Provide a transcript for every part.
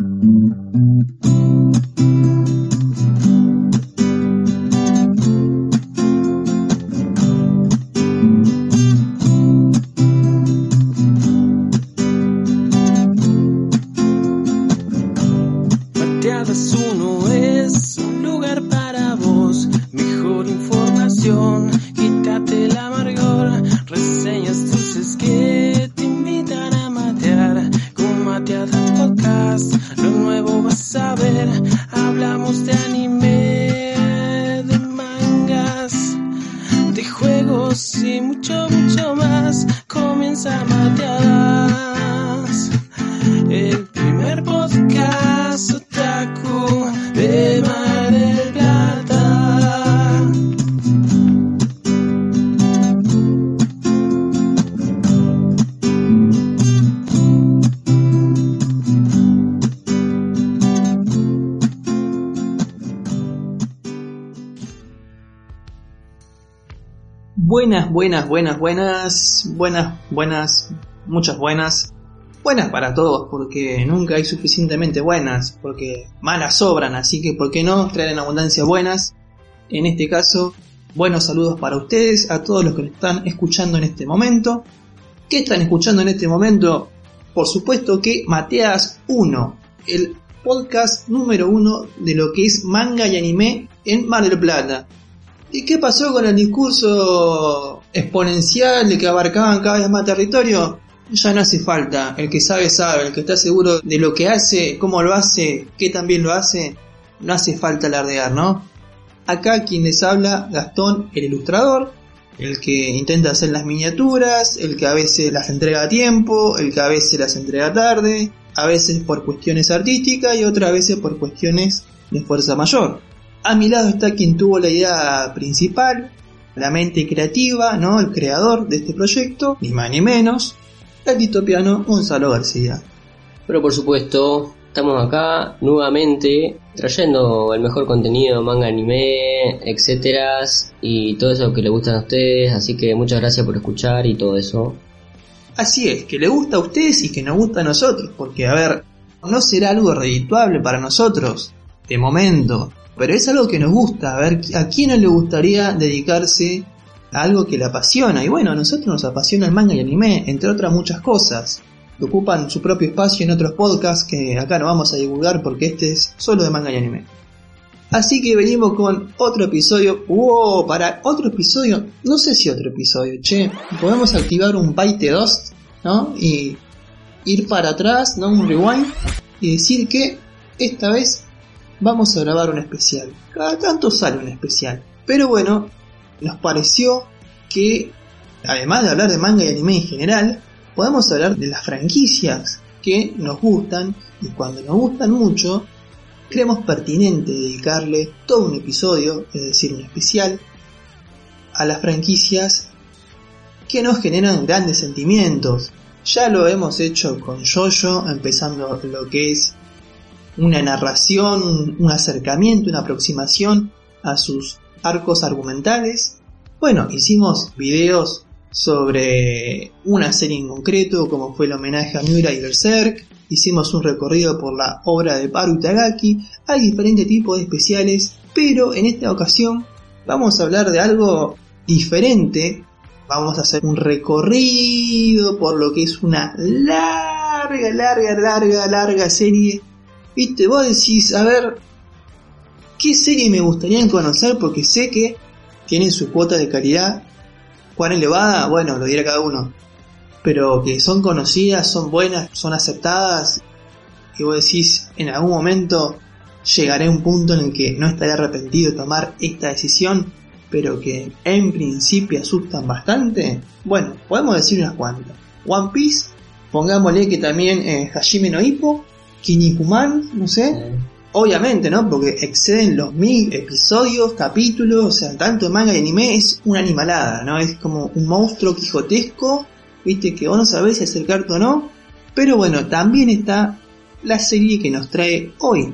うん。Buenas, muchas buenas. Buenas para todos, porque nunca hay suficientemente buenas, porque malas sobran, así que ¿por qué no traer en abundancia buenas? En este caso, buenos saludos para ustedes, a todos los que están escuchando en este momento. ¿Qué están escuchando en este momento? Por supuesto que Mateas 1, el podcast número uno de lo que es manga y anime en Mar del Plata. ¿Y qué pasó con el discurso exponencial de que abarcaban cada vez más territorio? Ya no hace falta, el que sabe sabe, el que está seguro de lo que hace, cómo lo hace, qué también lo hace, no hace falta alardear, ¿no? Acá quien les habla, Gastón, el ilustrador, el que intenta hacer las miniaturas, el que a veces las entrega a tiempo, el que a veces las entrega tarde, a veces por cuestiones artísticas y otras veces por cuestiones de fuerza mayor. A mi lado está quien tuvo la idea principal, la mente creativa, ¿no? El creador de este proyecto, ni más ni menos, el ditopiano Gonzalo García. Pero por supuesto, estamos acá nuevamente trayendo el mejor contenido, manga, anime, etcétera, y todo eso que le gustan a ustedes, así que muchas gracias por escuchar y todo eso. Así es, que le gusta a ustedes y que nos gusta a nosotros, porque a ver, no será algo redituable para nosotros, de momento, pero es algo que nos gusta, a ver, ¿a quién no le gustaría dedicarse a algo que le apasiona? Y bueno, a nosotros nos apasiona el manga y anime, entre otras muchas cosas. Ocupan su propio espacio en otros podcasts que acá no vamos a divulgar porque este es solo de manga y anime. Así que venimos con otro episodio. ¡Wow! Para otro episodio. No sé si otro episodio, che. Podemos activar un byte 2, ¿no? Y ir para atrás, ¿no? Un rewind. Y decir que esta vez vamos a grabar un especial. Cada tanto sale un especial. Pero bueno, nos pareció que, además de hablar de manga y anime en general, podemos hablar de las franquicias que nos gustan y cuando nos gustan mucho, creemos pertinente dedicarle todo un episodio, es decir, un especial, a las franquicias que nos generan grandes sentimientos. Ya lo hemos hecho con Jojo, empezando lo que es una narración, un, acercamiento, una aproximación a sus arcos argumentales. Bueno, hicimos videos sobre una serie en concreto, como fue el homenaje a Miura y Berserk. Hicimos un recorrido por la obra de Paru Itagaki. Hay diferentes tipos de especiales, pero en esta ocasión vamos a hablar de algo diferente. Vamos a hacer un recorrido por lo que es una larga, larga, larga, larga serie. Viste, vos decís, a ver, ¿qué serie me gustaría conocer? Porque sé que tienen su cuota de calidad cuán elevada, bueno, lo dirá cada uno. Pero que son conocidas, son buenas, son aceptadas. Y vos decís, en algún momento llegaré a un punto en el que no estaré arrepentido de tomar esta decisión, pero que en principio asustan bastante. Bueno, podemos decir unas cuantas. One Piece, pongámosle que también eh, Hajime no Ippo, Kinnikuman, no sé. Obviamente, ¿no? Porque exceden los mil episodios, capítulos, o sea, tanto de manga y anime es una animalada, ¿no? Es como un monstruo quijotesco, viste, que vos no sabés si acercarte o no. Pero bueno, también está la serie que nos trae hoy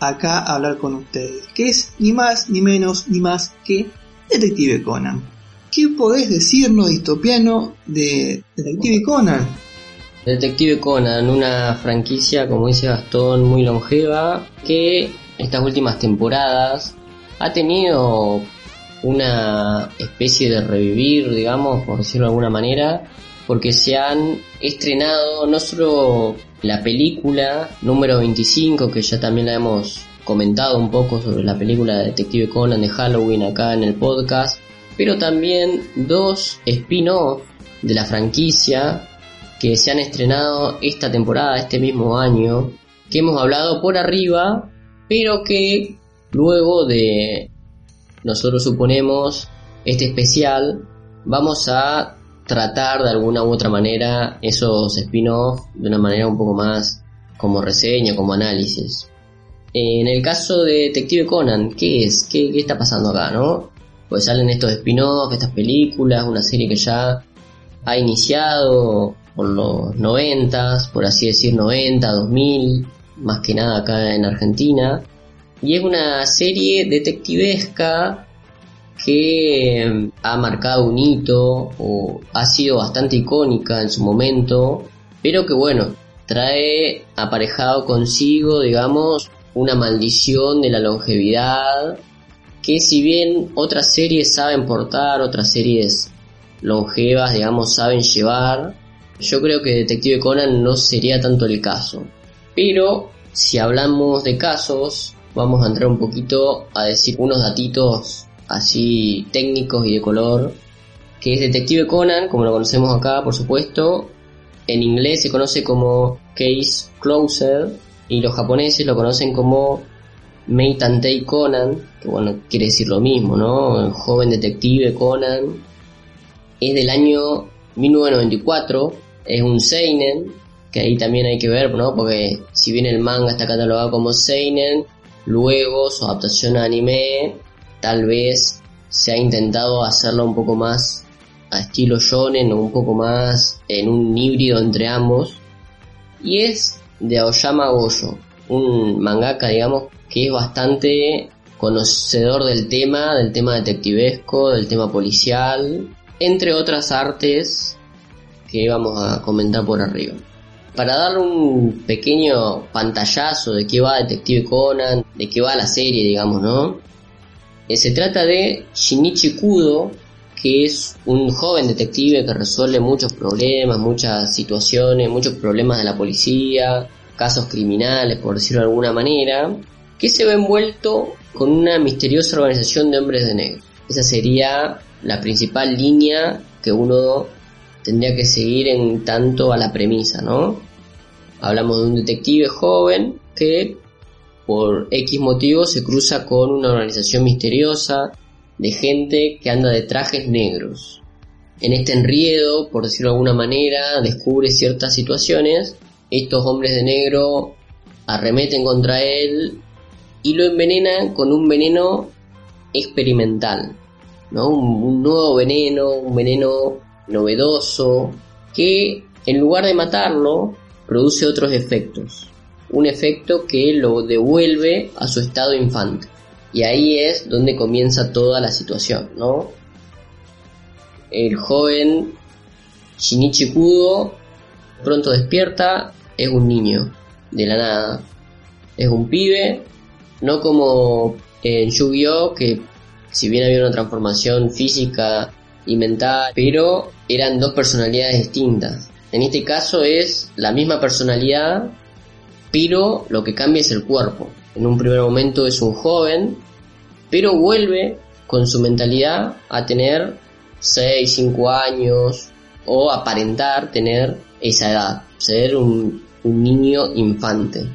acá a hablar con ustedes, que es ni más ni menos ni más que Detective Conan. ¿Qué podés decirnos, distopiano, de Detective Conan? Detective Conan, una franquicia, como dice Gastón, muy longeva, que estas últimas temporadas ha tenido una especie de revivir, digamos, por decirlo de alguna manera, porque se han estrenado no solo la película número 25, que ya también la hemos comentado un poco sobre la película de Detective Conan de Halloween acá en el podcast, pero también dos spin-off de la franquicia que se han estrenado esta temporada, este mismo año, que hemos hablado por arriba, pero que luego de, nosotros suponemos, este especial, vamos a tratar de alguna u otra manera esos spin-off de una manera un poco más como reseña, como análisis. En el caso de Detective Conan, ¿qué es? ¿Qué, qué está pasando acá, no? Pues salen estos spin-off, estas películas, una serie que ya ha iniciado por los 90, por así decir 90, 2000, más que nada acá en Argentina. Y es una serie detectivesca que eh, ha marcado un hito o ha sido bastante icónica en su momento, pero que bueno, trae aparejado consigo, digamos, una maldición de la longevidad que si bien otras series saben portar, otras series longevas, digamos, saben llevar, yo creo que Detective Conan no sería tanto el caso. Pero si hablamos de casos, vamos a entrar un poquito a decir unos datitos así técnicos y de color, que es Detective Conan, como lo conocemos acá, por supuesto. En inglés se conoce como Case Closer y los japoneses lo conocen como Meitantei Conan, que bueno, quiere decir lo mismo, ¿no? El joven detective Conan. Es del año 1994, es un seinen, que ahí también hay que ver, ¿no? Porque si bien el manga está catalogado como seinen, luego su adaptación a anime tal vez se ha intentado hacerlo un poco más a estilo shonen o un poco más en un híbrido entre ambos. Y es de Aoyama Goyo, un mangaka, digamos, que es bastante conocedor del tema, del tema detectivesco, del tema policial, entre otras artes que vamos a comentar por arriba. Para dar un pequeño pantallazo de qué va Detective Conan, de qué va la serie, digamos, ¿no? Eh, se trata de Shinichi Kudo, que es un joven detective que resuelve muchos problemas, muchas situaciones, muchos problemas de la policía, casos criminales, por decirlo de alguna manera, que se ve envuelto con una misteriosa organización de hombres de negro. Esa sería la principal línea que uno tendría que seguir en tanto a la premisa, ¿no? Hablamos de un detective joven que por X motivo se cruza con una organización misteriosa de gente que anda de trajes negros. En este enriedo, por decirlo de alguna manera, descubre ciertas situaciones, estos hombres de negro arremeten contra él y lo envenenan con un veneno experimental, ¿no? Un, un nuevo veneno, un veneno novedoso, que en lugar de matarlo, produce otros efectos. Un efecto que lo devuelve a su estado infante. Y ahí es donde comienza toda la situación, ¿no? El joven Shinichi Kudo pronto despierta, es un niño, de la nada. Es un pibe, no como en Yu-Gi-Oh! que si bien había una transformación física y mental, pero eran dos personalidades distintas. En este caso es la misma personalidad, pero lo que cambia es el cuerpo. En un primer momento es un joven, pero vuelve con su mentalidad a tener 6, 5 años o aparentar tener esa edad, ser un, niño infante.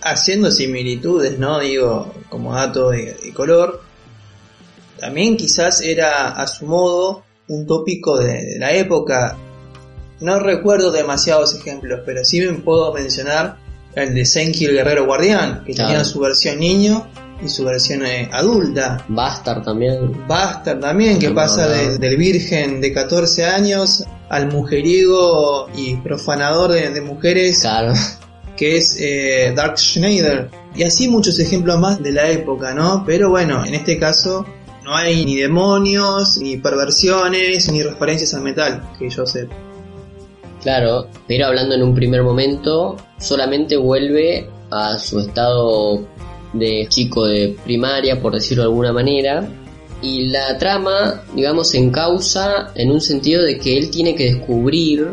Haciendo similitudes, ¿no? Digo, como dato de, de color, también quizás era a su modo un tópico de, de la época. No recuerdo demasiados ejemplos, pero sí me puedo mencionar el de Senki el Guerrero Guardián, que Claro. tenía su versión niño y su versión eh, adulta. Bastard también. Bastard también, que No, pasa no. de- del virgen de 14 años al mujeriego y profanador de, de mujeres Claro. que es eh, Dark Schneider. Y así muchos ejemplos más de la época, ¿no? Pero bueno, en este caso no hay ni demonios, ni perversiones, ni referencias al metal, que yo sé. Claro, pero hablando en un primer momento, solamente vuelve a su estado de chico de primaria, por decirlo de alguna manera, y la trama, digamos, se encausa en un sentido de que él tiene que descubrir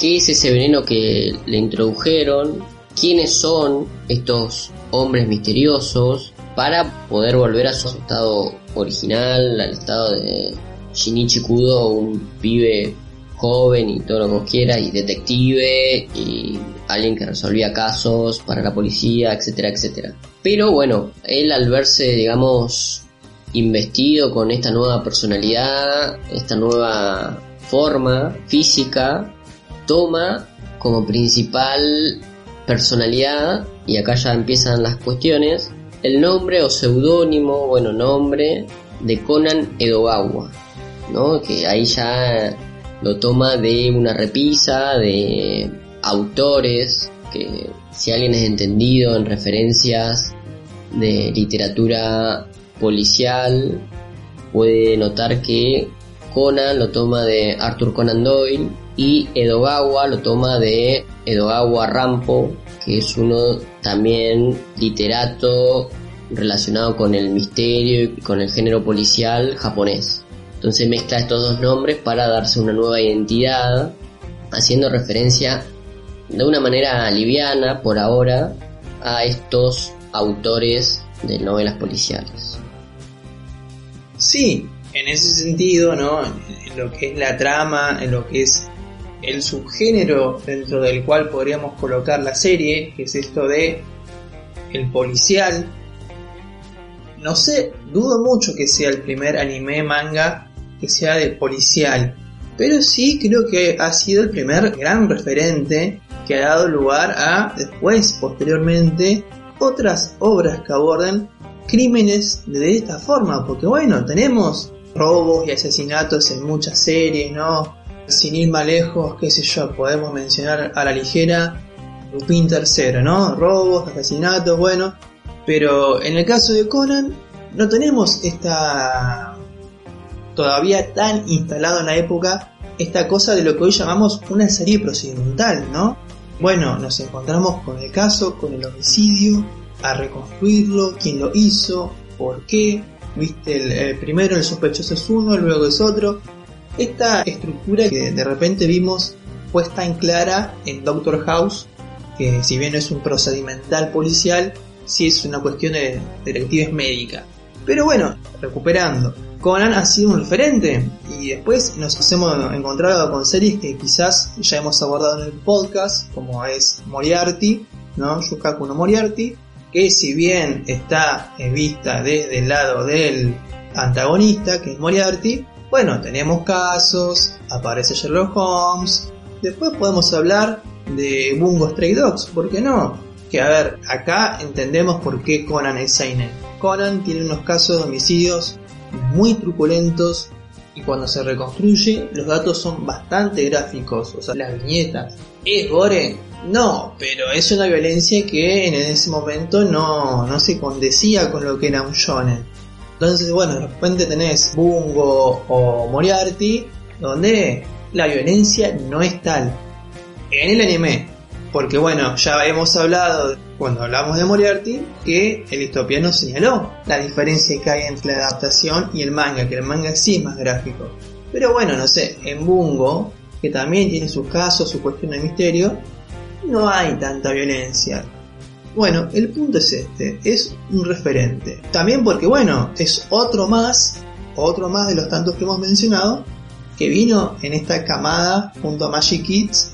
qué es ese veneno que le introdujeron, quiénes son estos hombres misteriosos, para poder volver a su estado original, al estado de Shinichi Kudo, un pibe joven y todo lo que vos quieras, y detective, y alguien que resolvía casos para la policía, etcétera, etcétera. Pero bueno, él al verse, digamos, investido con esta nueva personalidad, esta nueva forma física, toma como principal personalidad, y acá ya empiezan las cuestiones, el nombre o seudónimo, bueno, nombre de Conan Edogawa, ¿no? Que ahí ya lo toma de una repisa de autores que si alguien es entendido en referencias de literatura policial puede notar que Conan lo toma de Arthur Conan Doyle y Edogawa lo toma de Edogawa Rampo que es uno también literato relacionado con el misterio y con el género policial japonés. Entonces mezcla estos dos nombres para darse una nueva identidad, haciendo referencia de una manera liviana por ahora a estos autores de novelas policiales. Sí, en ese sentido, ¿no? En lo que es la trama, en lo que es el subgénero dentro del cual podríamos colocar la serie, que es esto de el policial. No sé, dudo mucho que sea el primer anime manga que sea de policial, pero sí creo que ha sido el primer gran referente que ha dado lugar a después, posteriormente, otras obras que aborden crímenes de esta forma, porque bueno, tenemos robos y asesinatos en muchas series, ¿no? Sin ir más lejos, qué sé yo, podemos mencionar a la ligera Lupin III, ¿no? Robos, asesinatos, bueno, pero en el caso de Conan no tenemos esta todavía tan instalado en la época esta cosa de lo que hoy llamamos una serie procedimental, ¿no? Bueno, nos encontramos con el caso, con el homicidio, a reconstruirlo, quién lo hizo, por qué, viste, el, el primero el sospechoso es uno, luego es otro. Esta estructura que de repente vimos puesta en clara en Doctor House, que si bien no es un procedimental policial, sí es una cuestión de detectives médica. Pero bueno, recuperando, Conan ha sido un referente y después nos hemos encontrado con series que quizás ya hemos abordado en el podcast, como es Moriarty, ¿no? Yukaku no Moriarty, que si bien está eh, vista desde el lado del antagonista, que es Moriarty, bueno, tenemos casos, aparece Sherlock Holmes, después podemos hablar de Bungo Stray Dogs, ¿por qué no? Que a ver, acá entendemos por qué Conan es Seinen. Conan tiene unos casos de homicidios muy truculentos y cuando se reconstruye los datos son bastante gráficos, o sea, las viñetas. ¿Es gore? No, pero es una violencia que en ese momento no, no se condecía con lo que era un shonen. Entonces, bueno, de repente tenés Bungo o Moriarty, donde la violencia no es tal. En el anime, porque bueno, ya hemos hablado cuando hablamos de Moriarty que el histopiano señaló la diferencia que hay entre la adaptación y el manga, que el manga sí es más gráfico. Pero bueno, no sé, en Bungo, que también tiene sus casos, su cuestión de misterio, no hay tanta violencia. Bueno, el punto es este, es un referente. También porque bueno, es otro más, otro más de los tantos que hemos mencionado, que vino en esta camada junto a Magic Kids,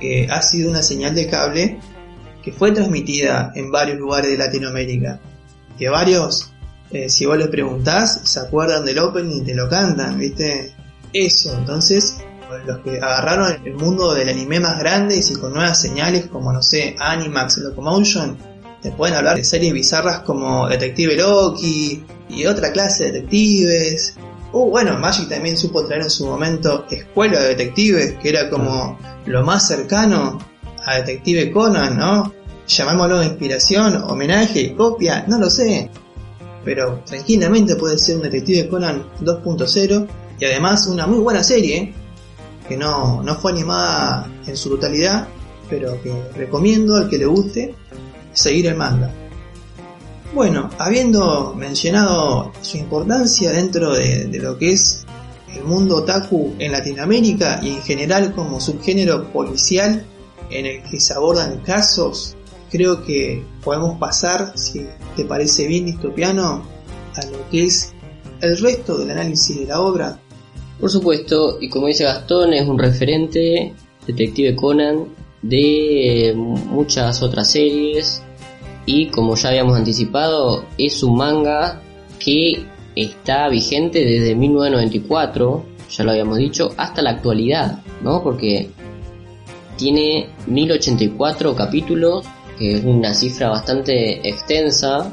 que ha sido una señal de cable que fue transmitida en varios lugares de Latinoamérica. Que varios, eh, si vos les preguntás, se acuerdan del opening y te lo cantan, ¿viste? Eso, entonces, los que agarraron el mundo del anime más grande y con nuevas señales como, no sé, Animax, Locomotion, te pueden hablar de series bizarras como Detective Loki y otra clase de detectives. Uh, bueno, Magic también supo traer en su momento Escuela de Detectives, que era como lo más cercano a Detective Conan, ¿no? Llamémoslo inspiración, homenaje, copia, no lo sé. Pero tranquilamente puede ser un Detective Conan 2.0 y además una muy buena serie que no, no fue animada en su totalidad, pero que recomiendo al que le guste seguir el manga. Bueno, habiendo mencionado su importancia dentro de, de, lo que es el mundo otaku en Latinoamérica y en general como subgénero policial en el que se abordan casos, creo que podemos pasar, si te parece bien distopiano, a lo que es el resto del análisis de la obra. Por supuesto, y como dice Gastón, es un referente, Detective Conan, de muchas otras series, y como ya habíamos anticipado, es un manga que está vigente desde 1994, ya lo habíamos dicho, hasta la actualidad, ¿no? Porque tiene 1084 capítulos, que es una cifra bastante extensa,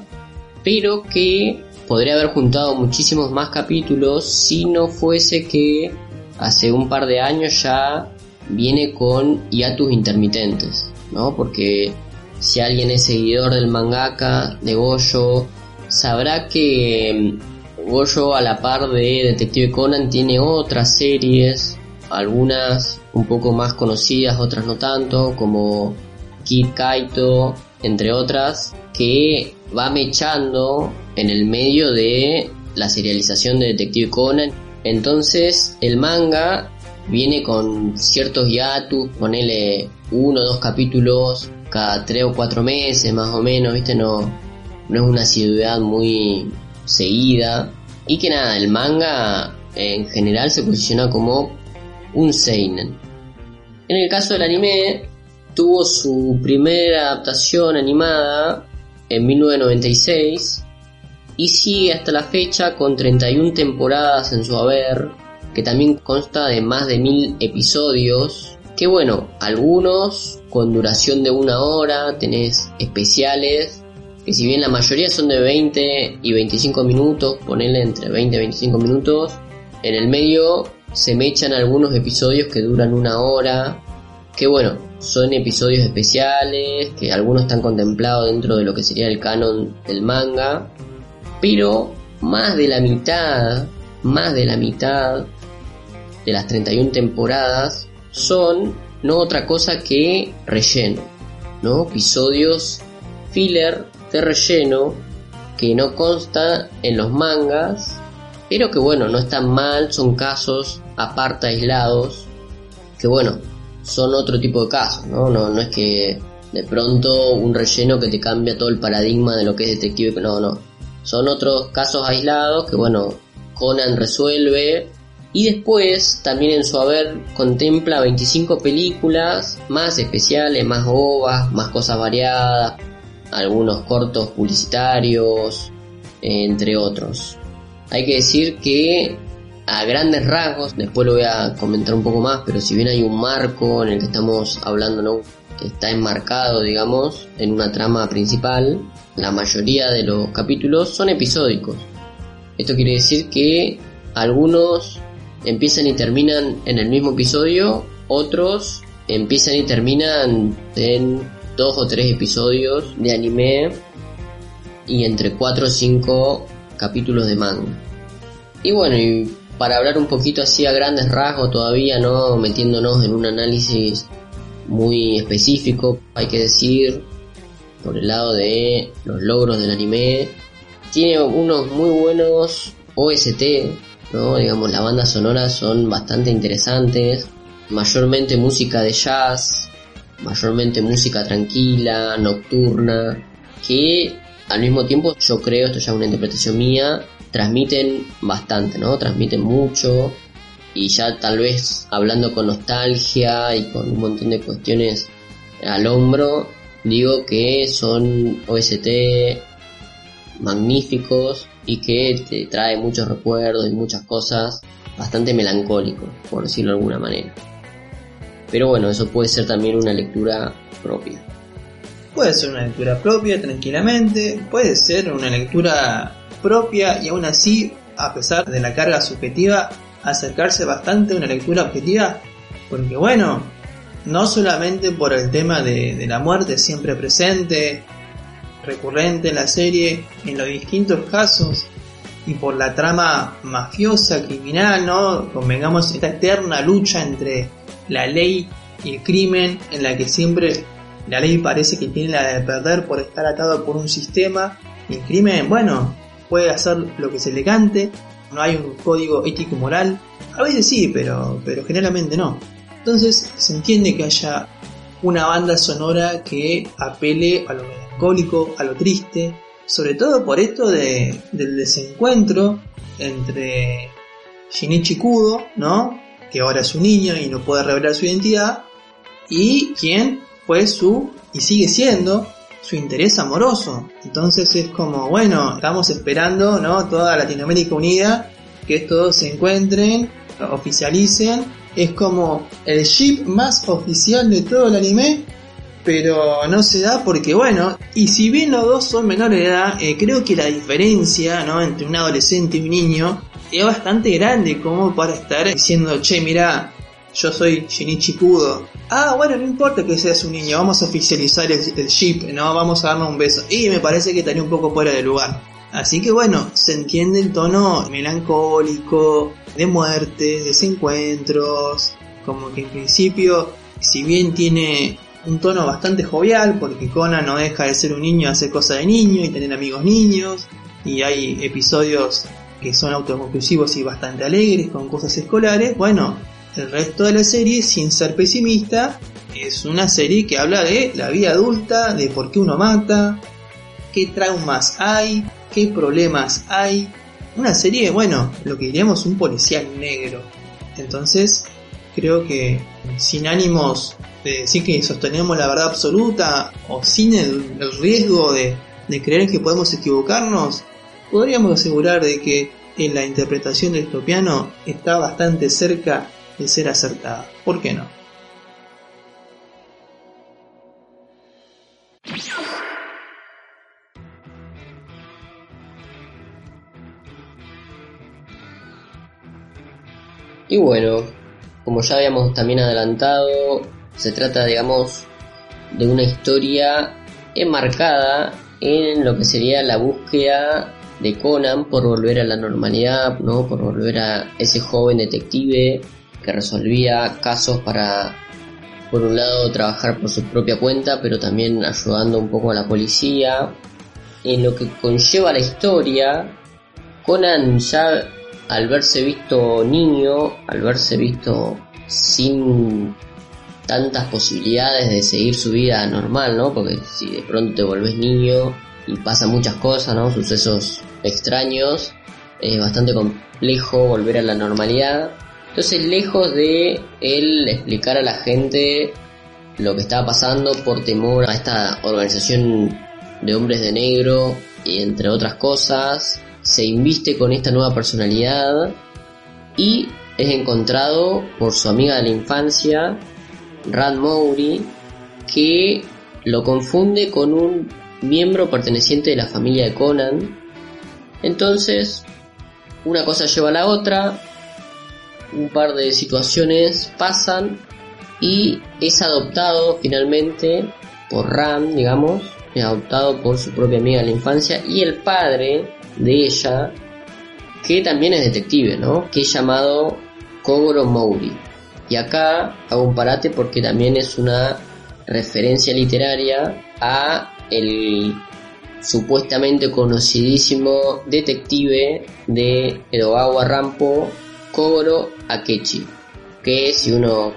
pero que podría haber juntado muchísimos más capítulos si no fuese que hace un par de años ya viene con hiatus intermitentes, ¿no? Porque si alguien es seguidor del mangaka de Goyo, sabrá que mm, Goyo a la par de Detective Conan tiene otras series, algunas un poco más conocidas, otras no tanto, como Kid Kaito, entre otras, que va mechando en el medio de la serialización de Detective Conan. Entonces el manga viene con ciertos hiatus, ponele uno o dos capítulos cada tres o cuatro meses más o menos, ¿viste? No, no es una asiduidad muy seguida. Y que nada, el manga en general se posiciona como un seinen. En el caso del anime, tuvo su primera adaptación animada en 1996 y sigue hasta la fecha con 31 temporadas en su haber, que también consta de más de mil episodios que bueno, algunos con duración de una hora, tenés especiales, que si bien la mayoría son de 20 y 25 minutos, ponele entre 20 y 25 minutos, en el medio se me echan algunos episodios que duran una hora, que bueno, son episodios especiales, que algunos están contemplados dentro de lo que sería el canon del manga, pero más de la mitad, más de la mitad de las 31 temporadas son no otra cosa que relleno, ¿no? Episodios filler de relleno que no consta en los mangas, pero que bueno, no están mal, son casos aparte aislados, que bueno, son otro tipo de casos, ¿no? No, no es que de pronto un relleno que te cambia todo el paradigma de lo que es detective, no, no. Son otros casos aislados que bueno, Conan resuelve y después, también en su haber, contempla 25 películas, más especiales, más ovas, más cosas variadas, algunos cortos publicitarios, entre otros. Hay que decir que a grandes rasgos, después lo voy a comentar un poco más, pero si bien hay un marco en el que estamos hablando, está enmarcado, digamos, en una trama principal, la mayoría de los capítulos son episódicos. Esto quiere decir que algunos empiezan y terminan en el mismo episodio, otros empiezan y terminan en dos o tres episodios de anime y entre cuatro o cinco capítulos de manga. Y bueno, y para hablar un poquito así a grandes rasgos todavía, no metiéndonos en un análisis muy específico, hay que decir, por el lado de los logros del anime, tiene unos muy buenos OST, Digamos, las bandas sonoras son bastante interesantes, mayormente música de jazz, mayormente música tranquila, nocturna, que al mismo tiempo yo creo, esto ya es una interpretación mía, transmiten bastante, ¿no? Transmiten mucho y ya tal vez hablando con nostalgia y con un montón de cuestiones al hombro, digo que son OST magníficos y que te trae muchos recuerdos y muchas cosas bastante melancólico, por decirlo de alguna manera. Pero bueno, eso puede ser también una lectura propia. Puede ser una lectura propia tranquilamente, puede ser una lectura propia y aún así, a pesar de la carga subjetiva, acercarse bastante a una lectura objetiva, porque bueno, no solamente por el tema de, la muerte siempre presente, recurrente en la serie, en los distintos casos, y por la trama mafiosa, criminal, ¿no? Convengamos esta eterna lucha entre la ley y el crimen, en la que siempre la ley parece que tiene la de perder por estar atado por un sistema, y el crimen, bueno, puede hacer lo que se le cante, no hay un código ético moral, a veces sí, pero, pero generalmente no. Entonces se entiende que haya una banda sonora que apele a lo melancólico, a lo triste, sobre todo por esto de, del desencuentro entre Shinichi Kudo, ¿no? Que ahora es un niño y no puede revelar su identidad, y quien fue su, y sigue siendo, su interés amoroso. Entonces es como, bueno, estamos esperando, ¿no? Toda Latinoamérica unida, que todos se encuentren, oficialicen. Es como el ship más oficial de todo el anime, pero no se da porque bueno, y si bien los dos son menores de edad, eh, creo que la diferencia ¿no? entre un adolescente y un niño es bastante grande como para estar diciendo, che, mira, yo soy Shinichi Kudo. Ah, bueno, no importa que seas un niño, vamos a oficializar el, el ship, ¿no? Vamos a darnos un beso. Y me parece que estaría un poco fuera de lugar. Así que bueno, se entiende el tono melancólico, de muertes, desencuentros, como que en principio, si bien tiene un tono bastante jovial, porque Conan no deja de ser un niño, hacer cosas de niño y tener amigos niños, y hay episodios que son autoconclusivos y bastante alegres con cosas escolares, bueno, el resto de la serie, sin ser pesimista, es una serie que habla de la vida adulta, de por qué uno mata, qué traumas hay, qué problemas hay. Una serie, bueno, lo que diríamos un policial negro. Entonces, creo que sin ánimos de decir que sostenemos la verdad absoluta o sin el, riesgo de, creer que podemos equivocarnos, podríamos asegurar de que en la interpretación del topiano está bastante cerca de ser acertada. ¿Por qué no? Y bueno, como ya habíamos también adelantado, se trata, digamos, de una historia enmarcada en lo que sería la búsqueda de Conan por volver a la normalidad, ¿no? Por volver a ese joven detective que resolvía casos para, por un lado, trabajar por su propia cuenta, pero también ayudando un poco a la policía. En lo que conlleva la historia, Conan ya al verse visto niño, al verse visto sin tantas posibilidades de seguir su vida normal, ¿no? Porque si de pronto te volvés niño y pasan muchas cosas, ¿no? Sucesos extraños, es bastante complejo volver a la normalidad. Entonces, lejos de él explicar a la gente lo que estaba pasando por temor a esta organización de hombres de negro y entre otras cosas, se inviste con esta nueva personalidad y es encontrado por su amiga de la infancia, Rand Mowry, que lo confunde con un miembro perteneciente de la familia de Conan. Entonces, una cosa lleva a la otra, un par de situaciones pasan y es adoptado finalmente por Rand, digamos, es adoptado por su propia amiga de la infancia y el padre de ella, que también es detective, ¿no? Que es llamado Kogoro Mowry. Y acá hago un parate porque también es una referencia literaria a el supuestamente conocidísimo detective de Edogawa Rampo, Kogoro Akechi, que si uno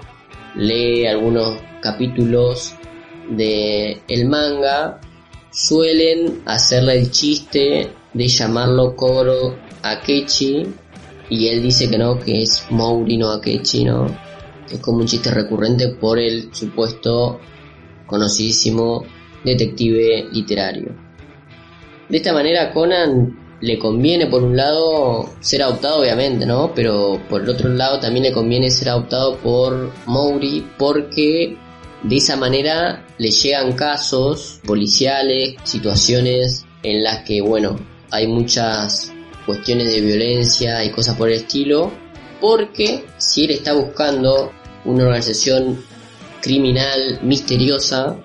lee algunos capítulos de el manga, suelen hacerle el chiste de llamarlo Kogoro Akechi y él dice que no, que es Mouri no Akechi. Es como un chiste recurrente por el supuesto conocidísimo detective literario. De esta manera Conan le conviene por un lado ser adoptado obviamente, ¿no? Pero por el otro lado también le conviene ser adoptado por Mowry porque de esa manera le llegan casos policiales, situaciones en las que, bueno, hay muchas cuestiones de violencia y cosas por el estilo, porque si él está buscando una organización criminal misteriosa,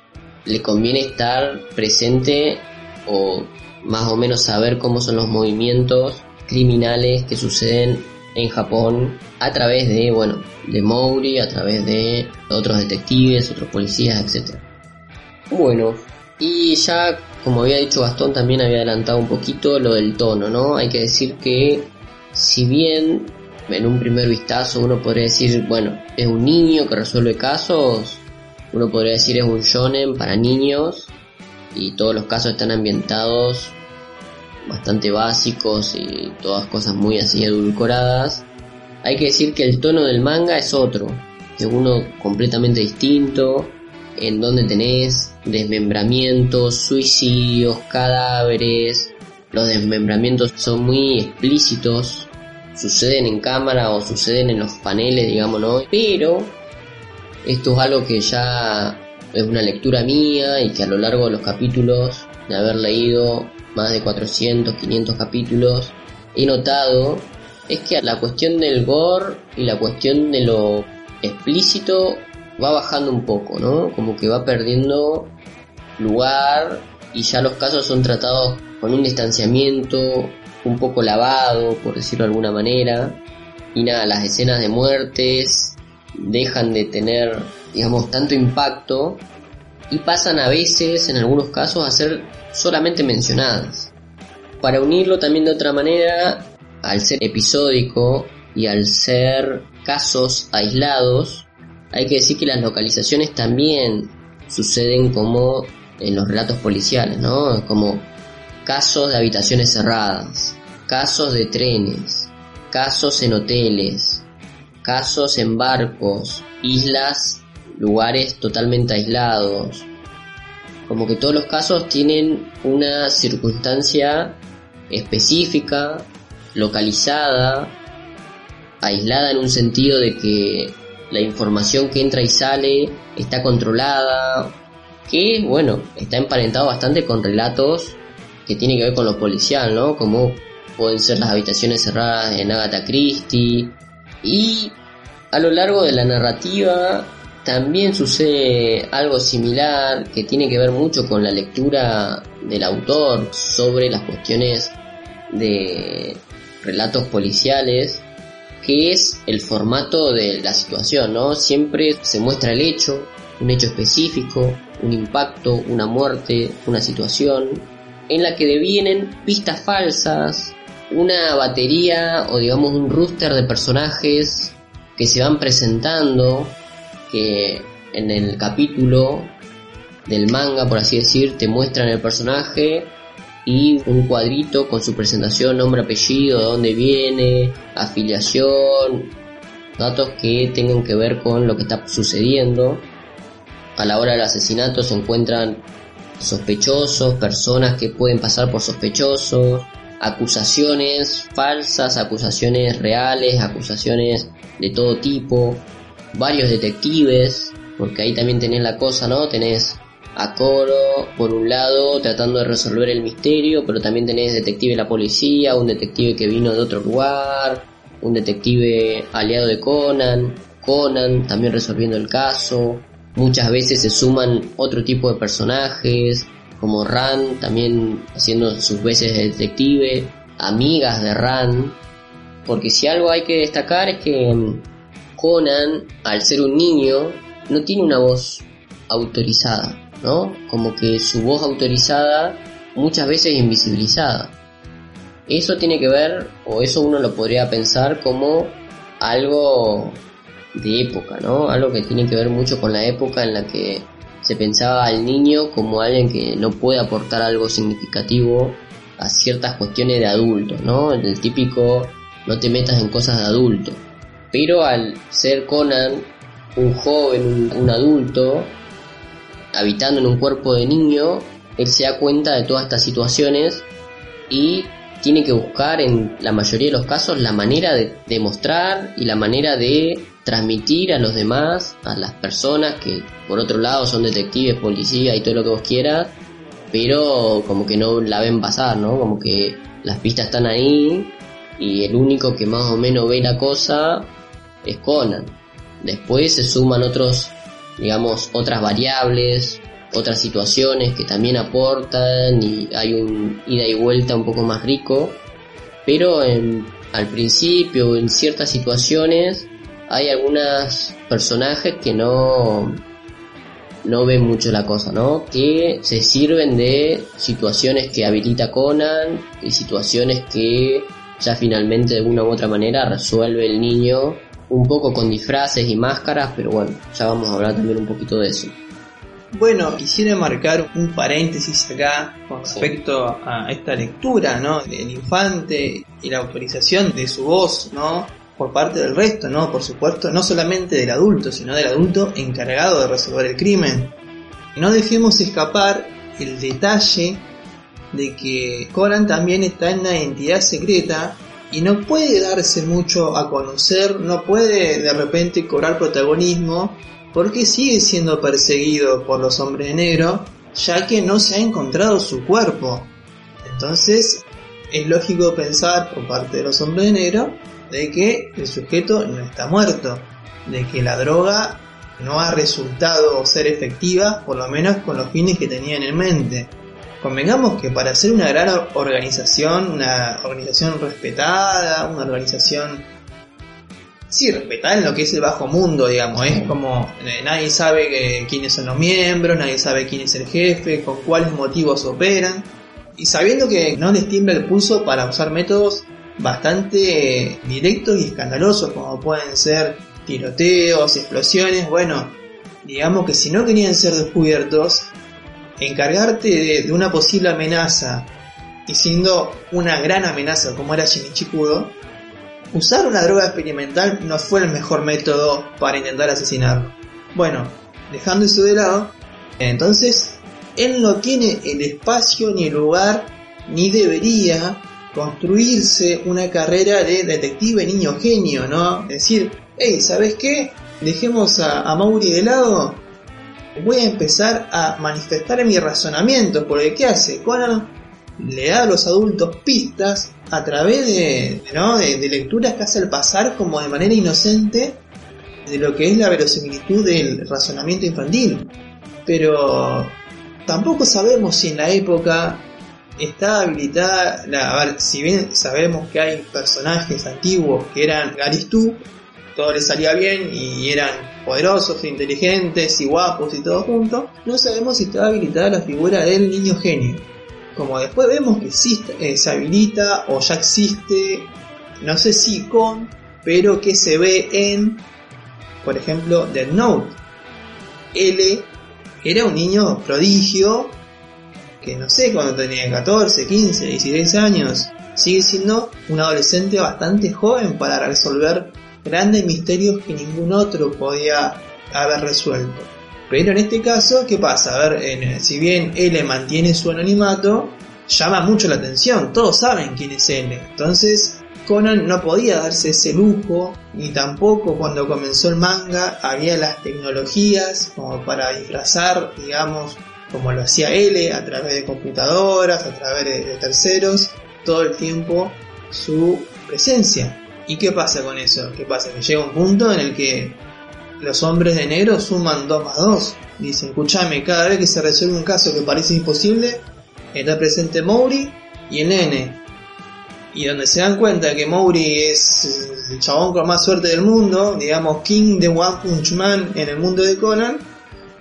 le conviene estar presente o más o menos saber cómo son los movimientos criminales que suceden en Japón a través de, bueno, de Mowry, a través de otros detectives, otros policías, etc. Bueno, y ya, como había dicho Gastón, también había adelantado un poquito lo del tono, ¿no? Hay que decir que, si bien en un primer vistazo uno podría decir, bueno, es un niño que resuelve casos, uno podría decir es un shonen para niños, y todos los casos están ambientados bastante básicos y todas cosas muy así edulcoradas. Hay que decir que el tono del manga es otro, es uno completamente distinto, en donde tenés desmembramientos, suicidios, cadáveres. Los desmembramientos son muy explícitos, suceden en cámara o suceden en los paneles, digamos, ¿no? Pero esto es algo que ya es una lectura mía y que a lo largo de los capítulos, de haber leído más de 400, 500 capítulos, he notado es que la cuestión del gore y la cuestión de lo explícito va bajando un poco, ¿no? Como que va perdiendo lugar y ya los casos son tratados con un distanciamiento un poco lavado, por decirlo de alguna manera. Y nada, las escenas de muertes dejan de tener, digamos, tanto impacto y pasan a veces, en algunos casos, a ser solamente mencionadas. Para unirlo también de otra manera, al ser episódico y al ser casos aislados, hay que decir que las localizaciones también suceden como en los relatos policiales, ¿no? Como casos de habitaciones cerradas, casos de trenes, casos en hoteles, casos en barcos, islas, lugares totalmente aislados. Como que todos los casos tienen una circunstancia específica, localizada, aislada en un sentido de que la información que entra y sale está controlada, que bueno, está emparentado bastante con relatos que tienen que ver con lo policial, ¿no? Como pueden ser las habitaciones cerradas en Agatha Christie. Y a lo largo de la narrativa también sucede algo similar que tiene que ver mucho con la lectura del autor sobre las cuestiones de relatos policiales, que es el formato de la situación, ¿no? Siempre se muestra el hecho, un hecho específico, un impacto, una muerte, una situación, en la que devienen pistas falsas, una batería o digamos un rooster de personajes que se van presentando, que en el capítulo del manga, por así decir, te muestran el personaje y un cuadrito con su presentación, nombre, apellido, de dónde viene, afiliación, datos que tengan que ver con lo que está sucediendo. A la hora del asesinato se encuentran sospechosos, personas que pueden pasar por sospechosos, acusaciones falsas, acusaciones reales, acusaciones de todo tipo, varios detectives, porque ahí también tenés la cosa, ¿no? Tenés a Coro, por un lado, tratando de resolver el misterio, pero también tenés detective de la policía, un detective que vino de otro lugar, un detective aliado de Conan, Conan también resolviendo el caso. Muchas veces se suman otro tipo de personajes, como Ran también haciendo sus veces de detective, amigas de Ran, porque si algo hay que destacar es que Conan, al ser un niño, no tiene una voz autorizada. ¿No? Como que su voz autorizada muchas veces invisibilizada. Eso tiene que ver, o eso uno lo podría pensar como algo de época, ¿no? Algo que tiene que ver mucho con la época en la que se pensaba al niño como alguien que no puede aportar algo significativo a ciertas cuestiones de adultos, ¿no? El típico no te metas en cosas de adulto. Pero al ser Conan un joven, un adulto, habitando en un cuerpo de niño, él se da cuenta de todas estas situaciones y tiene que buscar en la mayoría de los casos la manera de demostrar y la manera de transmitir a los demás, a las personas que por otro lado son detectives, policía y todo lo que vos quieras, pero como que no la ven pasar, ¿no? Como que las pistas están ahí y el único que más o menos ve la cosa es Conan. Después se suman otros, digamos, otras variables, otras situaciones que también aportan y hay un ida y vuelta un poco más rico, pero en, al principio en ciertas situaciones hay algunos personajes que no no ven mucho la cosa, ¿no? Que se sirven de situaciones que habilita Conan y situaciones que ya finalmente de una u otra manera resuelve el niño un poco con disfraces y máscaras, pero bueno, ya vamos a hablar también un poquito de eso. Bueno, quisiera marcar un paréntesis acá con respecto a esta lectura, ¿no? Del infante y la autorización de su voz, ¿no? Por parte del resto, ¿no? Por supuesto, no solamente del adulto, sino del adulto encargado de resolver el crimen. No dejemos escapar el detalle de que Conan también está en una entidad secreta y no puede darse mucho a conocer, no puede de repente cobrar protagonismo porque sigue siendo perseguido por los hombres de negro ya que no se ha encontrado su cuerpo. Entonces es lógico pensar por parte de los hombres de negro de que el sujeto no está muerto, de que la droga no ha resultado ser efectiva, por lo menos con los fines que tenían en mente. Convengamos que para ser una gran organización, una organización respetada, una organización sí, respetada en lo que es el bajo mundo, digamos, es como eh, nadie sabe quiénes son los miembros, nadie sabe quién es el jefe, con cuáles motivos operan, y sabiendo que no les tiembla el pulso para usar métodos bastante directos y escandalosos, como pueden ser tiroteos, explosiones, bueno, digamos que si no querían ser descubiertos, encargarte de, una posible amenaza y siendo una gran amenaza como era Shinichikudo, usar una droga experimental no fue el mejor método para intentar asesinarlo. Bueno, dejando eso de lado, entonces él no tiene el espacio ni el lugar ni debería construirse una carrera de detective niño genio, ¿no? Decir, hey, ¿sabes qué? Dejemos a, a Mauri de lado voy a empezar a manifestar mi razonamiento, porque ¿qué hace? Conan le da a los adultos pistas a través de, de, lecturas que hace el pasar como de manera inocente de lo que es la verosimilitud del razonamiento infantil. Pero tampoco sabemos si en la época está habilitada, a ver, si bien sabemos que hay personajes antiguos que eran Garistú, todo les salía bien y eran poderosos, inteligentes y guapos y todo junto, no sabemos si está habilitada la figura del niño genio. Como después vemos que existe, eh, se habilita o ya existe, no sé si con, pero que se ve en, por ejemplo, The Note. L era un niño prodigio que no sé cuando tenía 14, 15, 16 años, sigue siendo un adolescente bastante joven para resolver grandes misterios que ningún otro podía haber resuelto. Pero en este caso, ¿qué pasa? A ver, si bien L mantiene su anonimato, llama mucho la atención, todos saben quién es L. Entonces, Conan no podía darse ese lujo, ni tampoco cuando comenzó el manga había las tecnologías como para disfrazar, digamos, como lo hacía L, a través de computadoras, a través de terceros, todo el tiempo su presencia. ¿Y qué pasa con eso? ¿Qué pasa? Que llega un punto en el que los hombres de negro suman 2 más 2. Dicen, escúchame, cada vez que se resuelve un caso que parece imposible, está presente Mowry y el nene. Y donde se dan cuenta que Mowry es el chabón con más suerte del mundo, digamos King de One Punch Man en el mundo de Conan,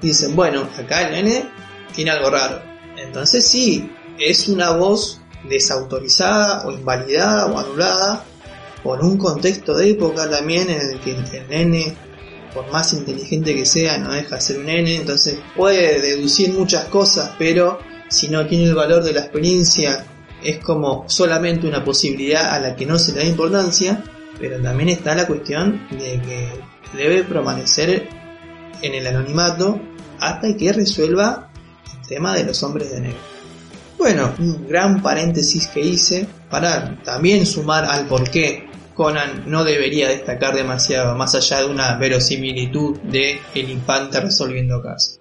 dicen, bueno, acá el nene tiene algo raro. Entonces sí, es una voz desautorizada o invalidada o anulada por un contexto de época también en el que el nene, por más inteligente que sea, no deja de ser un nene, entonces puede deducir muchas cosas, pero si no tiene el valor de la experiencia, es como solamente una posibilidad a la que no se le da importancia, pero también está la cuestión de que debe permanecer en el anonimato hasta que resuelva el tema de los hombres de negro. Bueno, un gran paréntesis que hice para también sumar al porqué Conan no debería destacar demasiado, más allá de una verosimilitud de el infante resolviendo casos.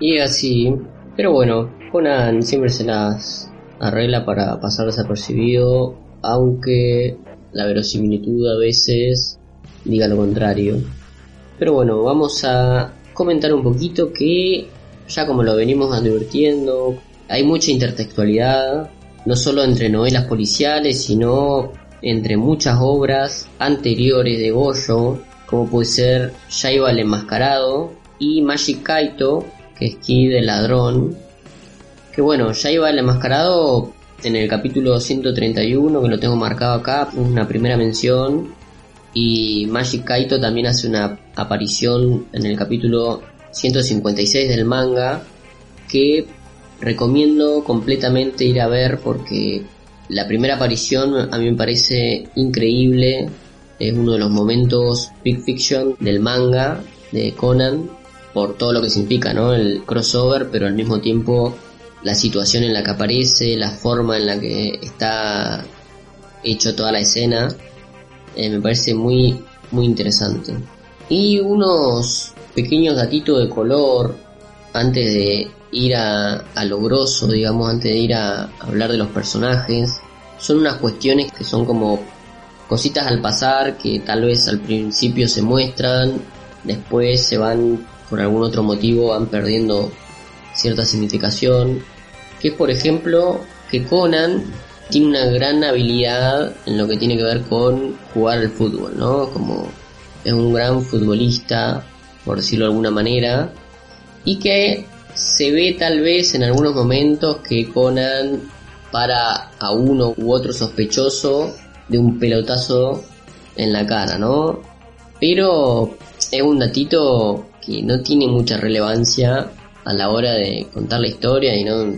Y así, pero bueno, Conan siempre se las arregla para pasar desapercibido, aunque la verosimilitud a veces diga lo contrario. Pero bueno, vamos a comentar un poquito que, ya como lo venimos advirtiendo, hay mucha intertextualidad, no solo entre novelas policiales, sino entre muchas obras anteriores de Goyo, como puede ser Yaiba el Enmascarado y Magic Kaito, que es Kid el Ladrón. Que bueno, Yaiba el Enmascarado en el capítulo 131, que lo tengo marcado acá, una primera mención y Magic Kaito también hace una aparición en el capítulo 156 del manga que recomiendo completamente ir a ver porque la primera aparición a mí me parece increíble, es uno de los momentos big fiction del manga de Conan por todo lo que significa, ¿no? El crossover, pero al mismo tiempo la situación en la que aparece, la forma en la que está hecho toda la escena eh, me parece muy, muy interesante. Y unos pequeños datitos de color antes de ir a, a lo grosso, digamos, antes de ir a hablar de los personajes. Son unas cuestiones que son como cositas al pasar que tal vez al principio se muestran, después se van por algún otro motivo van perdiendo cierta significación. Que es por ejemplo que Conan tiene una gran habilidad en lo que tiene que ver con jugar al fútbol, ¿no? Como es un gran futbolista, por decirlo de alguna manera, y que se ve tal vez en algunos momentos que Conan para a uno u otro sospechoso de un pelotazo en la cara, ¿no? Pero es un datito que no tiene mucha relevancia a la hora de contar la historia y no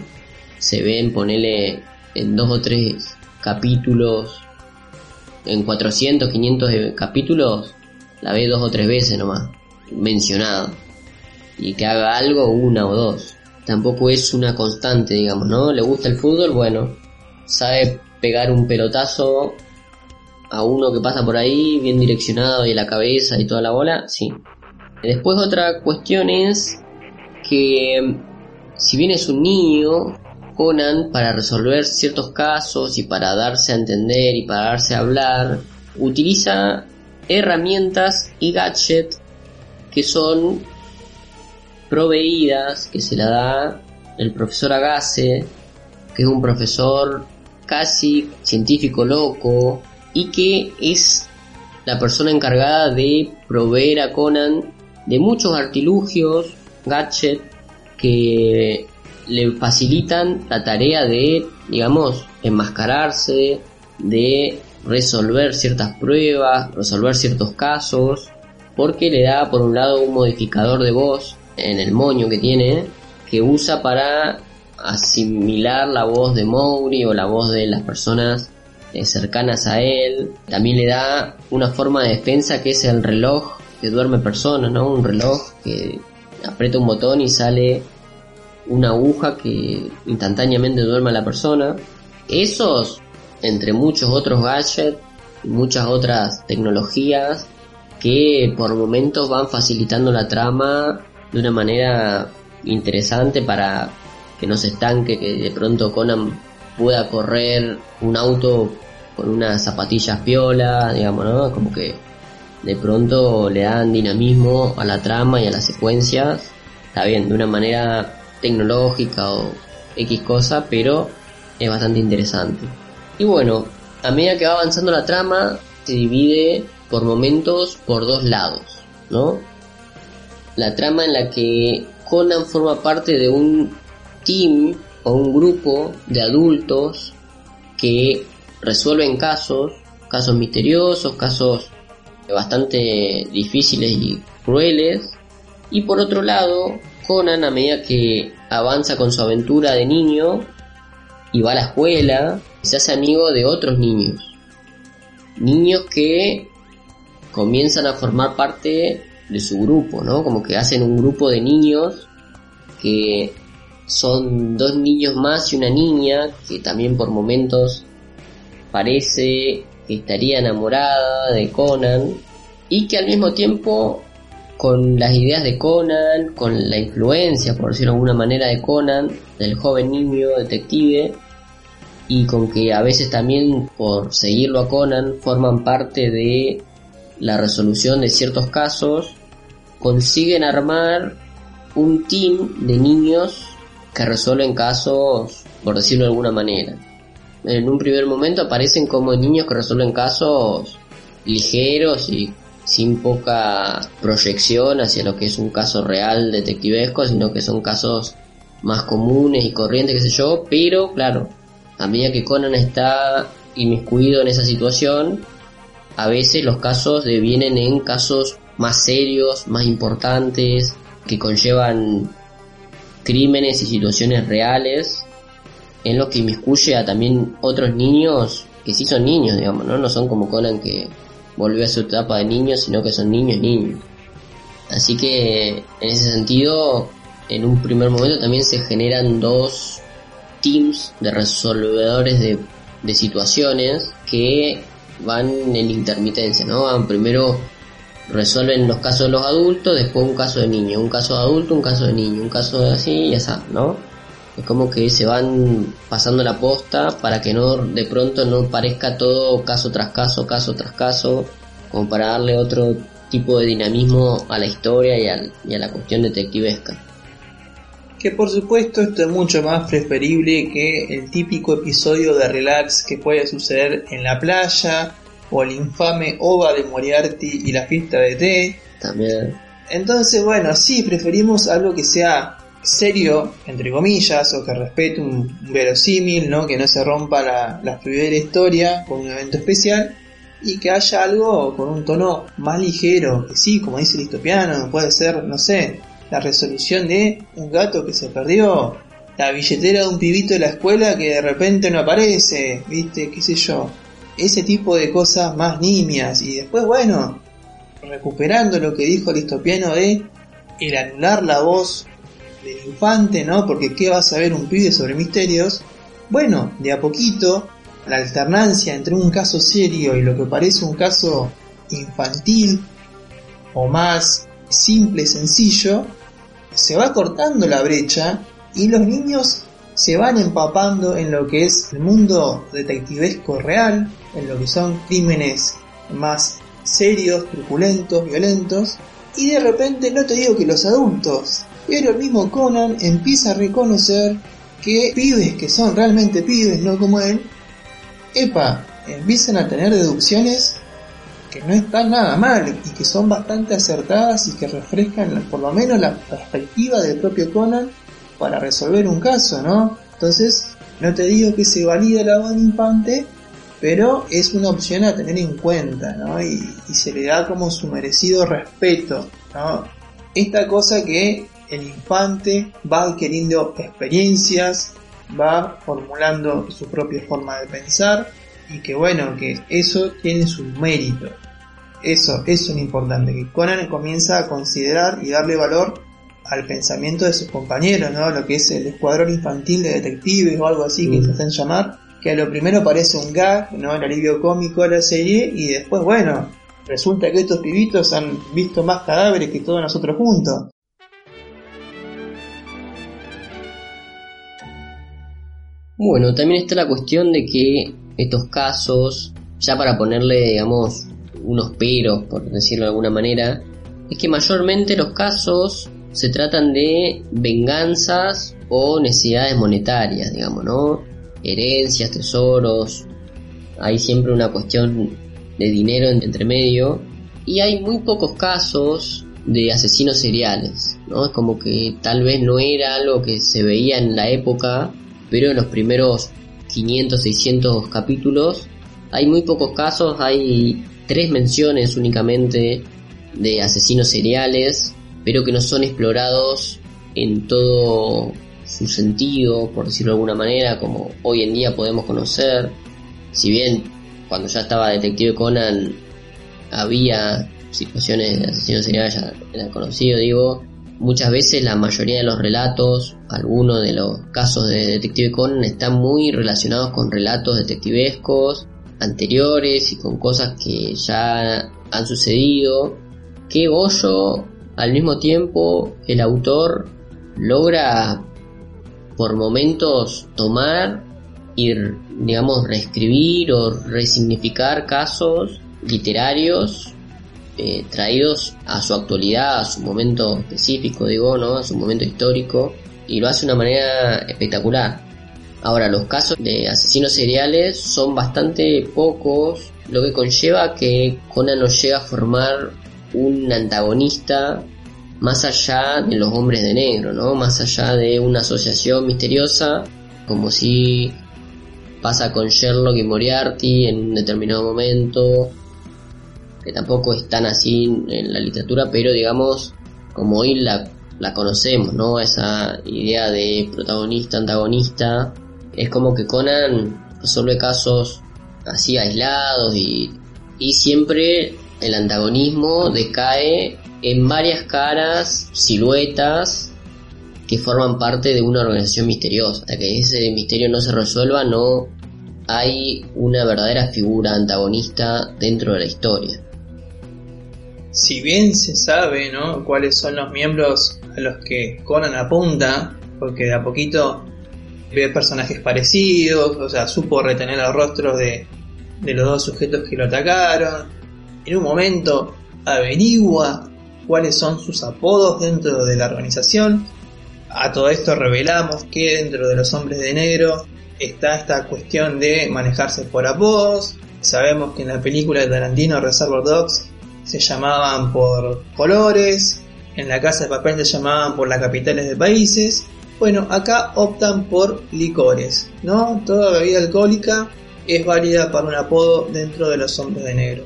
se ven, ponele en dos o tres capítulos, en 400, 500 capítulos, la ve dos o tres veces nomás, mencionada. Y que haga algo una o dos. Tampoco es una constante, digamos, ¿no? Le gusta el fútbol, bueno, sabe pegar un pelotazo a uno que pasa por ahí, bien direccionado y la cabeza y toda la bola, sí. Después otra cuestión es que si bien es un niño, Conan para resolver ciertos casos y para darse a entender y para darse a hablar, utiliza herramientas y gadgets que son proveídas, que se la da el profesor Agase, que es un profesor casi científico loco y que es la persona encargada de proveer a Conan de muchos artilugios, gadgets que le facilitan la tarea de, digamos, enmascararse, de resolver ciertas pruebas, resolver ciertos casos, porque le da por un lado un modificador de voz en el moño que tiene, que usa para asimilar la voz de Mowgli o la voz de las personas eh, cercanas a él. También le da una forma de defensa que es el reloj que duerme personas, ¿no? Un reloj que aprieta un botón y sale una aguja que instantáneamente duerme a la persona. Esos, entre muchos otros gadgets y muchas otras tecnologías que por momentos van facilitando la trama de una manera interesante para que no se estanque, que de pronto Conan pueda correr un auto con unas zapatillas piola, digamos, ¿no? Como que de pronto le dan dinamismo a la trama y a las secuencias. Está bien, de una manera tecnológica o X cosa, pero es bastante interesante. Y bueno, a medida que va avanzando la trama, se divide por momentos por dos lados, ¿no? La trama en la que Conan forma parte de un team o un grupo de adultos que resuelven casos, casos misteriosos, casos bastante difíciles y crueles. Y por otro lado, Conan a medida que avanza con su aventura de niño y va a la escuela, se hace amigo de otros niños. Niños que comienzan a formar parte de su grupo, ¿no? Como que hacen un grupo de niños que son dos niños más y una niña que también por momentos parece que estaría enamorada de Conan y que al mismo tiempo con las ideas de Conan, con la influencia, por decirlo de alguna manera, de Conan, del joven niño detective, y con que a veces también por seguirlo a Conan forman parte de la resolución de ciertos casos, consiguen armar un team de niños que resuelven casos, por decirlo de alguna manera. En un primer momento aparecen como niños que resuelven casos ligeros y sin poca proyección hacia lo que es un caso real detectivesco, sino que son casos más comunes y corrientes, qué sé yo, pero claro, a medida que Conan está inmiscuido en esa situación, a veces los casos devienen en casos más serios, más importantes, que conllevan crímenes y situaciones reales, en los que inmiscuye a también otros niños que sí son niños, digamos, ¿no? No son como Conan que volvió a su etapa de niños, sino que son niños niños. Así que en ese sentido, en un primer momento también se generan dos teams de resolvedores de, de situaciones que van en intermitencia, ¿no? Van primero resuelven los casos de los adultos, después un caso de niño, un caso de adulto, un caso de niño, un caso de así y así, ¿no? Es como que se van pasando la posta para que no de pronto no parezca todo caso tras caso, caso tras caso, como para darle otro tipo de dinamismo a la historia y, y a la cuestión detectivesca. Que por supuesto esto es mucho más preferible que el típico episodio de relax que puede suceder en la playa o el infame OVA de Moriarty y la fiesta de té. También. Entonces, bueno, sí, preferimos algo que sea serio, entre comillas, o que respete un, verosímil, ¿no? Que no se rompa la, la la historia con un evento especial y que haya algo con un tono más ligero, que sí, como dice el listopiano, puede ser, no sé, la resolución de un gato que se perdió, la billetera de un pibito de la escuela que de repente no aparece, viste, qué sé yo, ese tipo de cosas más nimias y después, bueno, recuperando lo que dijo el listopiano de el anular la voz del infante, ¿no? Porque ¿qué va a saber un pibe sobre misterios? Bueno, de a poquito, la alternancia entre un caso serio y lo que parece un caso infantil o más simple, sencillo, se va cortando la brecha y los niños se van empapando en lo que es el mundo detectivesco real, en lo que son crímenes más serios, truculentos, violentos, y de repente no te digo que los adultos, pero el mismo Conan empieza a reconocer que pibes que son realmente pibes, no como él, epa, empiezan a tener deducciones que no están nada mal y que son bastante acertadas y que refrescan por lo menos la perspectiva del propio Conan para resolver un caso, ¿no? Entonces, no te digo que se valide la voz infante, pero es una opción a tener en cuenta, ¿no? Y, y, se le da como su merecido respeto, ¿no? Esta cosa que el infante va adquiriendo experiencias, va formulando su propia forma de pensar y que bueno, que eso tiene su mérito. Eso, eso es lo importante, que Conan comienza a considerar y darle valor al pensamiento de sus compañeros, ¿no? Lo que es el escuadrón infantil de detectives o algo así que mm. se hacen llamar, que a lo primero parece un gag, ¿no? El alivio cómico de la serie y después, bueno, resulta que estos pibitos han visto más cadáveres que todos nosotros juntos. Bueno, también está la cuestión de que estos casos, ya para ponerle, digamos, unos peros, por decirlo de alguna manera, es que mayormente los casos se tratan de venganzas o necesidades monetarias, digamos, ¿no? Herencias, tesoros, hay siempre una cuestión de dinero entre medio. Y hay muy pocos casos de asesinos seriales, ¿no? Es como que tal vez no era algo que se veía en la época, pero en los primeros 500, 600 capítulos hay muy pocos casos, hay tres menciones únicamente de asesinos seriales, pero que no son explorados en todo su sentido, por decirlo de alguna manera, como hoy en día podemos conocer. Si bien cuando ya estaba Detective Conan había situaciones de asesinos seriales ya era conocido, digo, muchas veces la mayoría de los relatos, algunos de los casos de Detective Conan están muy relacionados con relatos detectivescos anteriores y con cosas que ya han sucedido. Que Goyo, al mismo tiempo, el autor logra por momentos tomar y, digamos, reescribir o resignificar casos literarios eh, traídos a su actualidad, a su momento específico, digo, ¿no? A su momento histórico, y lo hace de una manera espectacular. Ahora, los casos de asesinos seriales son bastante pocos, lo que conlleva que Conan no llega a formar un antagonista más allá de los hombres de negro, ¿no? Más allá de una asociación misteriosa, como si pasa con Sherlock y Moriarty en un determinado momento, que tampoco es tan así en la literatura, pero digamos, como hoy la, la conocemos, ¿no? Esa idea de protagonista, antagonista, es como que Conan resuelve casos así aislados y, y siempre el antagonismo decae en varias caras, siluetas que forman parte de una organización misteriosa. Hasta que ese misterio no se resuelva, no hay una verdadera figura antagonista dentro de la historia si bien se sabe ¿no? cuáles son los miembros a los que Conan apunta, porque de a poquito ve personajes parecidos, o sea, supo retener los rostros de, de los dos sujetos que lo atacaron, en un momento averigua cuáles son sus apodos dentro de la organización, a todo esto revelamos que dentro de los hombres de negro está esta cuestión de manejarse por apodos, sabemos que en la película de Tarantino Reservoir Dogs se llamaban por colores, en la casa de papel se llamaban por las capitales de países. Bueno, acá optan por licores, ¿no? Toda bebida alcohólica es válida para un apodo dentro de los hombres de negro.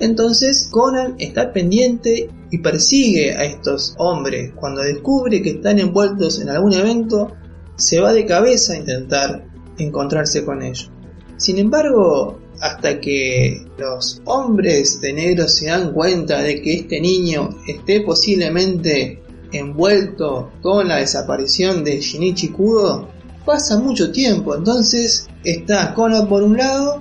Entonces Conan está pendiente y persigue a estos hombres. Cuando descubre que están envueltos en algún evento, se va de cabeza a intentar encontrarse con ellos. Sin embargo, hasta que los hombres de negro se dan cuenta de que este niño esté posiblemente envuelto con la desaparición de Shinichi Kudo, pasa mucho tiempo. Entonces está Kono por un lado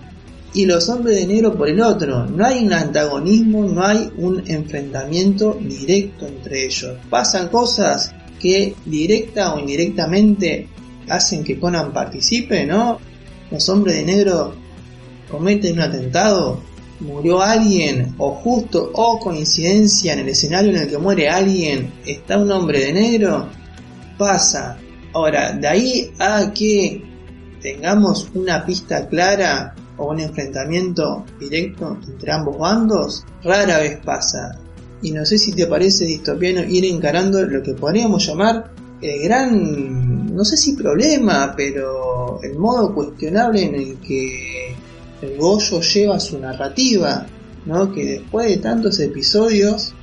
y los hombres de negro por el otro. No hay un antagonismo, no hay un enfrentamiento directo entre ellos. Pasan cosas que directa o indirectamente hacen que Conan participe, ¿no? Los hombres de negro cometen un atentado, murió alguien, o justo o coincidencia en el escenario en el que muere alguien, está un hombre de negro, pasa. Ahora, de ahí a que tengamos una pista clara o un enfrentamiento directo entre ambos bandos, rara vez pasa. Y no sé si te parece distopiano ir encarando lo que podríamos llamar el gran, no sé si problema, pero el modo cuestionable en el que el Goyo lleva su narrativa, ¿no? Que después de tantos episodios,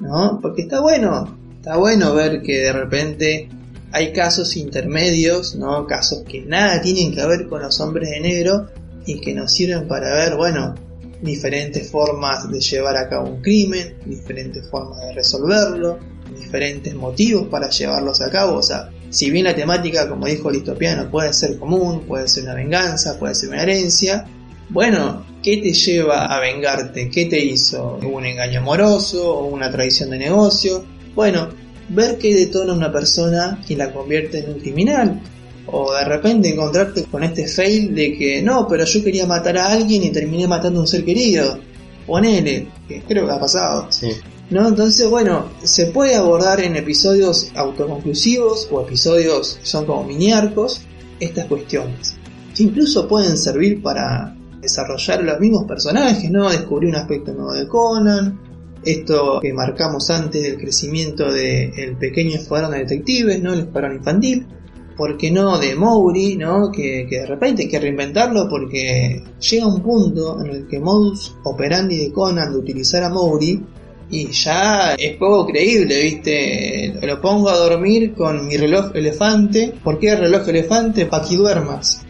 ¿no? Porque está bueno, está bueno ver que de repente hay casos intermedios, ¿no? Casos que nada tienen que ver con los hombres de negro y que nos sirven para ver, bueno, diferentes formas de llevar a cabo un crimen, diferentes formas de resolverlo, diferentes motivos para llevarlos a cabo, o sea, si bien la temática, como dijo Listopiano, puede ser común, puede ser una venganza, puede ser una herencia, bueno, ¿qué te lleva a vengarte? ¿Qué te hizo? ¿Un engaño amoroso o una traición de negocio? Bueno, ver qué detona una persona y la convierte en un criminal. O de repente encontrarte con este fail de que no, pero yo quería matar a alguien y terminé matando a un ser querido. Ponele, que creo que ha pasado. Sí. ¿No? Entonces, bueno, se puede abordar en episodios autoconclusivos o episodios que son como mini arcos estas cuestiones. Incluso pueden servir para desarrollar los mismos personajes, ¿no? Descubrir un aspecto nuevo de Conan, esto que marcamos antes del crecimiento del pequeño escuadrón de detectives, ¿no? El escuadrón infantil, ¿por qué no de Mowry, ¿no? Que, de repente hay que reinventarlo porque llega un punto en el que modus operandi de Conan de utilizar a Mowry y ya es poco creíble, ¿viste? Lo pongo a dormir con mi reloj elefante. ¿Por qué el reloj elefante? Para que duermas.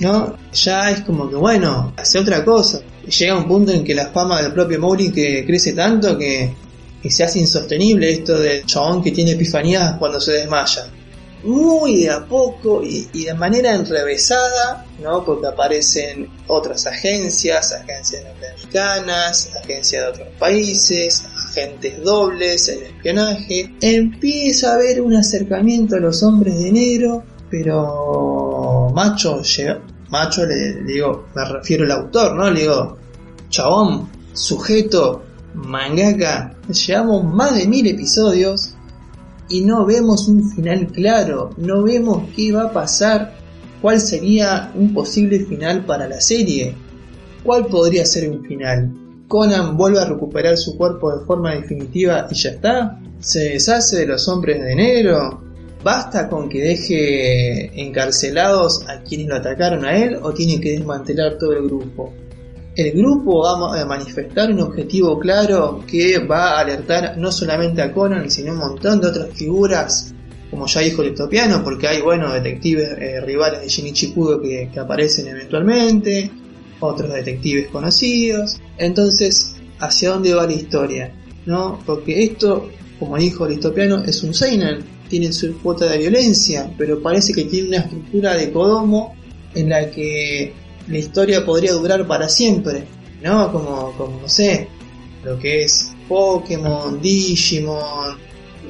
¿no? Ya es como que, bueno, hace otra cosa. Llega un punto en que la fama del propio Mowgli que crece tanto que, que se hace insostenible esto del chabón que tiene epifanías cuando se desmaya. Muy de a poco y, de manera enrevesada, ¿no? Porque aparecen otras agencias, agencias norteamericanas, agencias de otros países, agentes dobles, el espionaje. Empieza a haber un acercamiento a los hombres de negro, pero macho macho le, le digo, me refiero al autor, ¿no? Le digo, chabón, sujeto, mangaka, llevamos más de mil episodios y no vemos un final claro, no vemos qué va a pasar, cuál sería un posible final para la serie, cuál podría ser un final. Conan vuelve a recuperar su cuerpo de forma definitiva y ya está. Se deshace de los hombres de negro. ¿Basta con que deje encarcelados a quienes lo atacaron a él o tiene que desmantelar todo el grupo? El grupo va a manifestar un objetivo claro que va a alertar no solamente a Conan, sino un montón de otras figuras, como ya dijo el porque hay, bueno, detectives eh, rivales de Shinichi Kudo que, aparecen eventualmente, otros detectives conocidos. Entonces, ¿hacia dónde va la historia? ¿No? Porque esto, como dijo el es un Seinen, tiene su cuota de violencia, pero parece que tiene una estructura de Kodomo en la que la historia podría durar para siempre, ¿no? Como, como no sé, lo que es Pokémon, Digimon,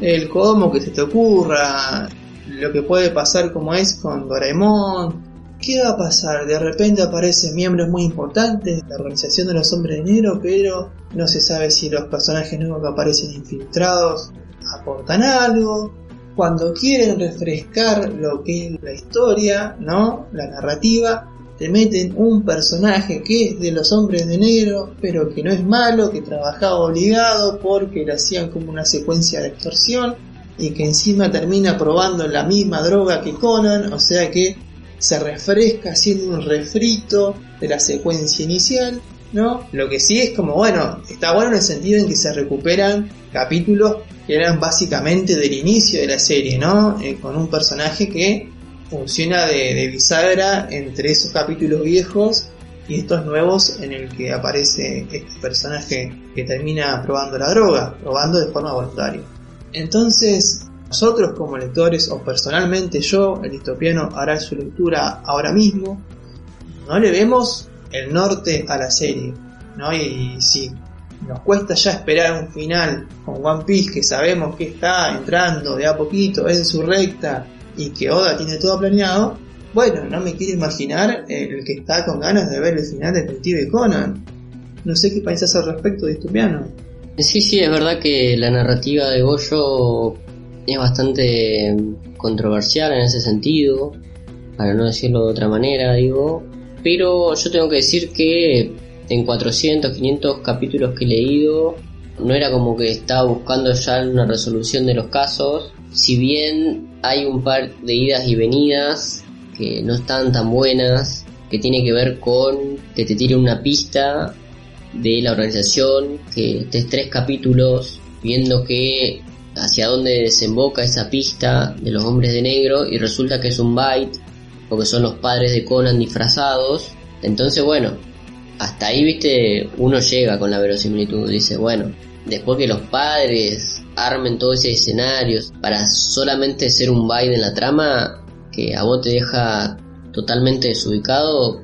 el Kodomo que se te ocurra, lo que puede pasar como es con Doraemon, ¿Qué va a pasar? De repente aparecen miembros muy importantes de la organización de los hombres de negro, pero no se sabe si los personajes nuevos que aparecen infiltrados aportan algo. Cuando quieren refrescar lo que es la historia, ¿no? La narrativa, te meten un personaje que es de los hombres de negro, pero que no es malo, que trabajaba obligado porque le hacían como una secuencia de extorsión y que encima termina probando la misma droga que Conan, o sea que se refresca haciendo un refrito de la secuencia inicial, ¿no? Lo que sí es como, bueno, está bueno en el sentido en que se recuperan capítulos que eran básicamente del inicio de la serie, ¿no? Eh, con un personaje que funciona de, bisagra entre esos capítulos viejos y estos nuevos en el que aparece este personaje que termina probando la droga, probando de forma voluntaria. Entonces, nosotros como lectores, o personalmente yo, el distopiano hará su lectura ahora mismo, no le vemos el norte a la serie, ¿no? Y si nos cuesta ya esperar un final con One Piece que sabemos que está entrando de a poquito en su recta y que Oda tiene todo planeado, bueno, no me quiero imaginar el que está con ganas de ver el final de Detective Conan. No sé qué pensás al respecto, Distopiano. Sí, sí, es verdad que la narrativa de Goyo es bastante controversial en ese sentido, para no decirlo de otra manera, digo. Pero yo tengo que decir que en 400, 500 capítulos que he leído, no era como que estaba buscando ya una resolución de los casos. Si bien hay un par de idas y venidas que no están tan buenas, que tiene que ver con que te tire una pista de la organización, que estés tres capítulos viendo que hacia dónde desemboca esa pista de los hombres de negro y resulta que es un byte porque son los padres de Conan disfrazados. Entonces, bueno, hasta ahí, viste, uno llega con la verosimilitud. Dice, bueno, después que los padres armen todo ese escenario para solamente ser un byte en la trama que a vos te deja totalmente desubicado,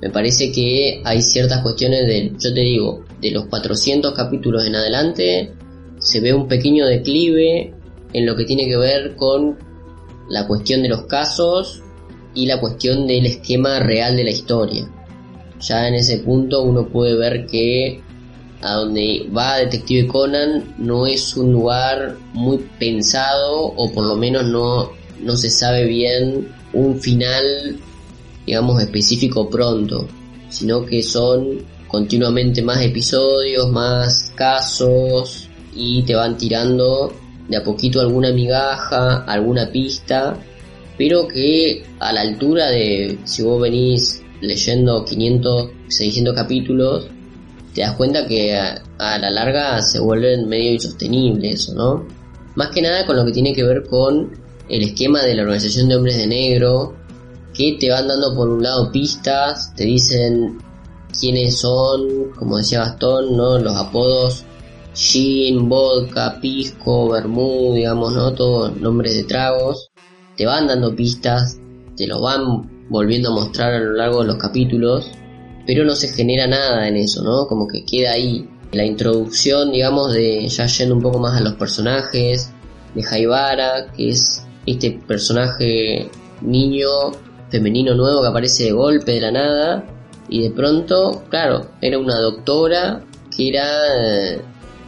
me parece que hay ciertas cuestiones de, yo te digo, de los 400 capítulos en adelante, se ve un pequeño declive en lo que tiene que ver con la cuestión de los casos y la cuestión del esquema real de la historia. Ya en ese punto uno puede ver que a donde va Detective Conan no es un lugar muy pensado o por lo menos no, no se sabe bien un final digamos específico pronto, sino que son continuamente más episodios, más casos, y te van tirando de a poquito alguna migaja, alguna pista, pero que a la altura de si vos venís leyendo 500, 600 capítulos, te das cuenta que a, la larga se vuelven medio insostenible eso, ¿no? Más que nada con lo que tiene que ver con el esquema de la organización de hombres de negro, que te van dando por un lado pistas, te dicen quiénes son, como decía Gastón, ¿no? Los apodos gin, vodka, pisco, vermú, digamos, ¿no? Todos nombres de tragos. Te van dando pistas, te lo van volviendo a mostrar a lo largo de los capítulos, pero no se genera nada en eso, ¿no? Como que queda ahí. La introducción, digamos, de ya yendo un poco más a los personajes, de Jaibara, que es este personaje niño femenino nuevo que aparece de golpe de la nada y de pronto, claro, era una doctora que era eh,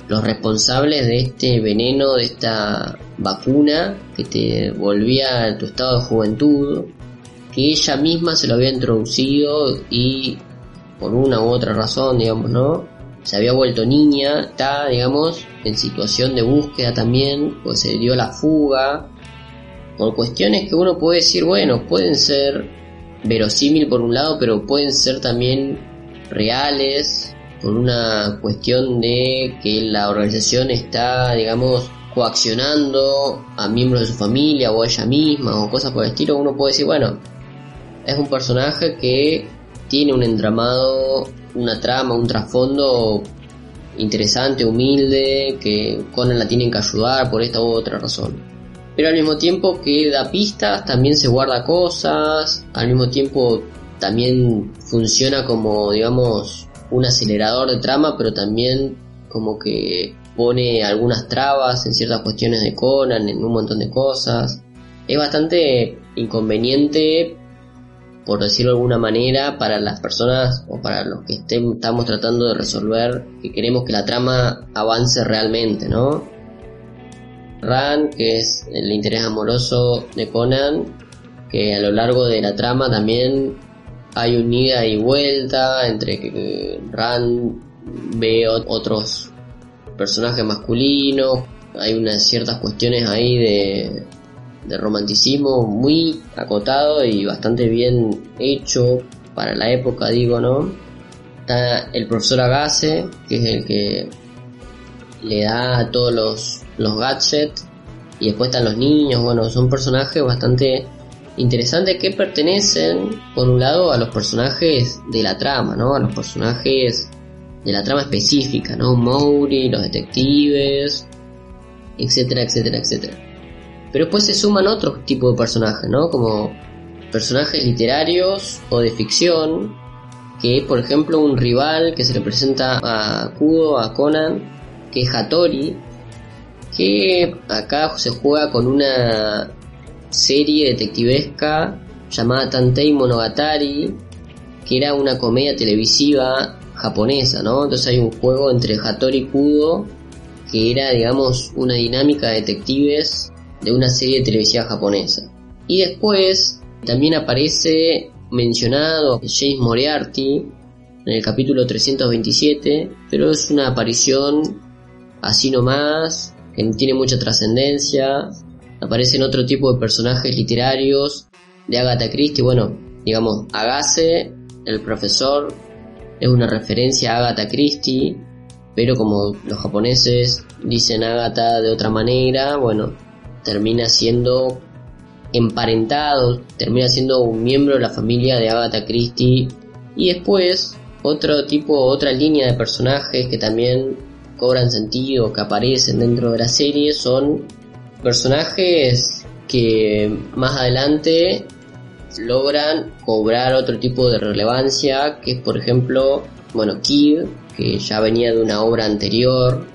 los responsables de este veneno, de esta vacuna que te volvía a tu estado de juventud, que ella misma se lo había introducido y por una u otra razón, digamos, ¿no? Se había vuelto niña, está, digamos, en situación de búsqueda también, pues se dio la fuga, por cuestiones que uno puede decir, bueno, pueden ser verosímil por un lado, pero pueden ser también reales, por una cuestión de que la organización está, digamos, coaccionando a miembros de su familia o a ella misma o cosas por el estilo, uno puede decir, bueno, es un personaje que tiene un entramado, una trama, un trasfondo interesante, humilde, que Conan la tienen que ayudar por esta u otra razón pero al mismo tiempo que da pistas, también se guarda cosas, al mismo tiempo también funciona como, digamos, un acelerador de trama, pero también como que pone algunas trabas en ciertas cuestiones de Conan, en un montón de cosas. Es bastante inconveniente, por decirlo de alguna manera, para las personas o para los que estamos tratando de resolver, que queremos que la trama avance realmente, ¿no? Ran, que es el interés amoroso de Conan, que a lo largo de la trama también hay un ida y vuelta entre que Ran ve otros personajes masculinos, hay unas ciertas cuestiones ahí de, de romanticismo muy acotado y bastante bien hecho para la época, digo, ¿no? Está el profesor Agase, que es el que le da a todos los los gadgets y después están los niños, bueno, son personajes bastante interesantes que pertenecen, por un lado, a los personajes de la trama, ¿no? A los personajes de la trama específica, ¿no? Mowry, los detectives, etcétera, etcétera, etcétera. Pero después se suman otros tipos de personajes, ¿no? Como personajes literarios o de ficción, que por ejemplo un rival que se le presenta a Kudo, a Conan, que es Hattori, que acá se juega con una serie detectivesca llamada Tantei Monogatari, que era una comedia televisiva japonesa, ¿no? Entonces hay un juego entre Hattori y Kudo, que era, digamos, una dinámica de detectives de una serie televisiva japonesa. Y después también aparece mencionado James Moriarty en el capítulo 327, pero es una aparición así nomás, que no tiene mucha trascendencia. Aparecen otro tipo de personajes literarios de Agatha Christie. Bueno, digamos, Agase, el profesor, es una referencia a Agatha Christie, pero como los japoneses dicen Agatha de otra manera, bueno, termina siendo emparentado, termina siendo un miembro de la familia de Agatha Christie. Y después, otro tipo, otra línea de personajes que también cobran sentido, que aparecen dentro de la serie, son personajes que más adelante logran cobrar otro tipo de relevancia, que es por ejemplo, bueno, Kid, que ya venía de una obra anterior,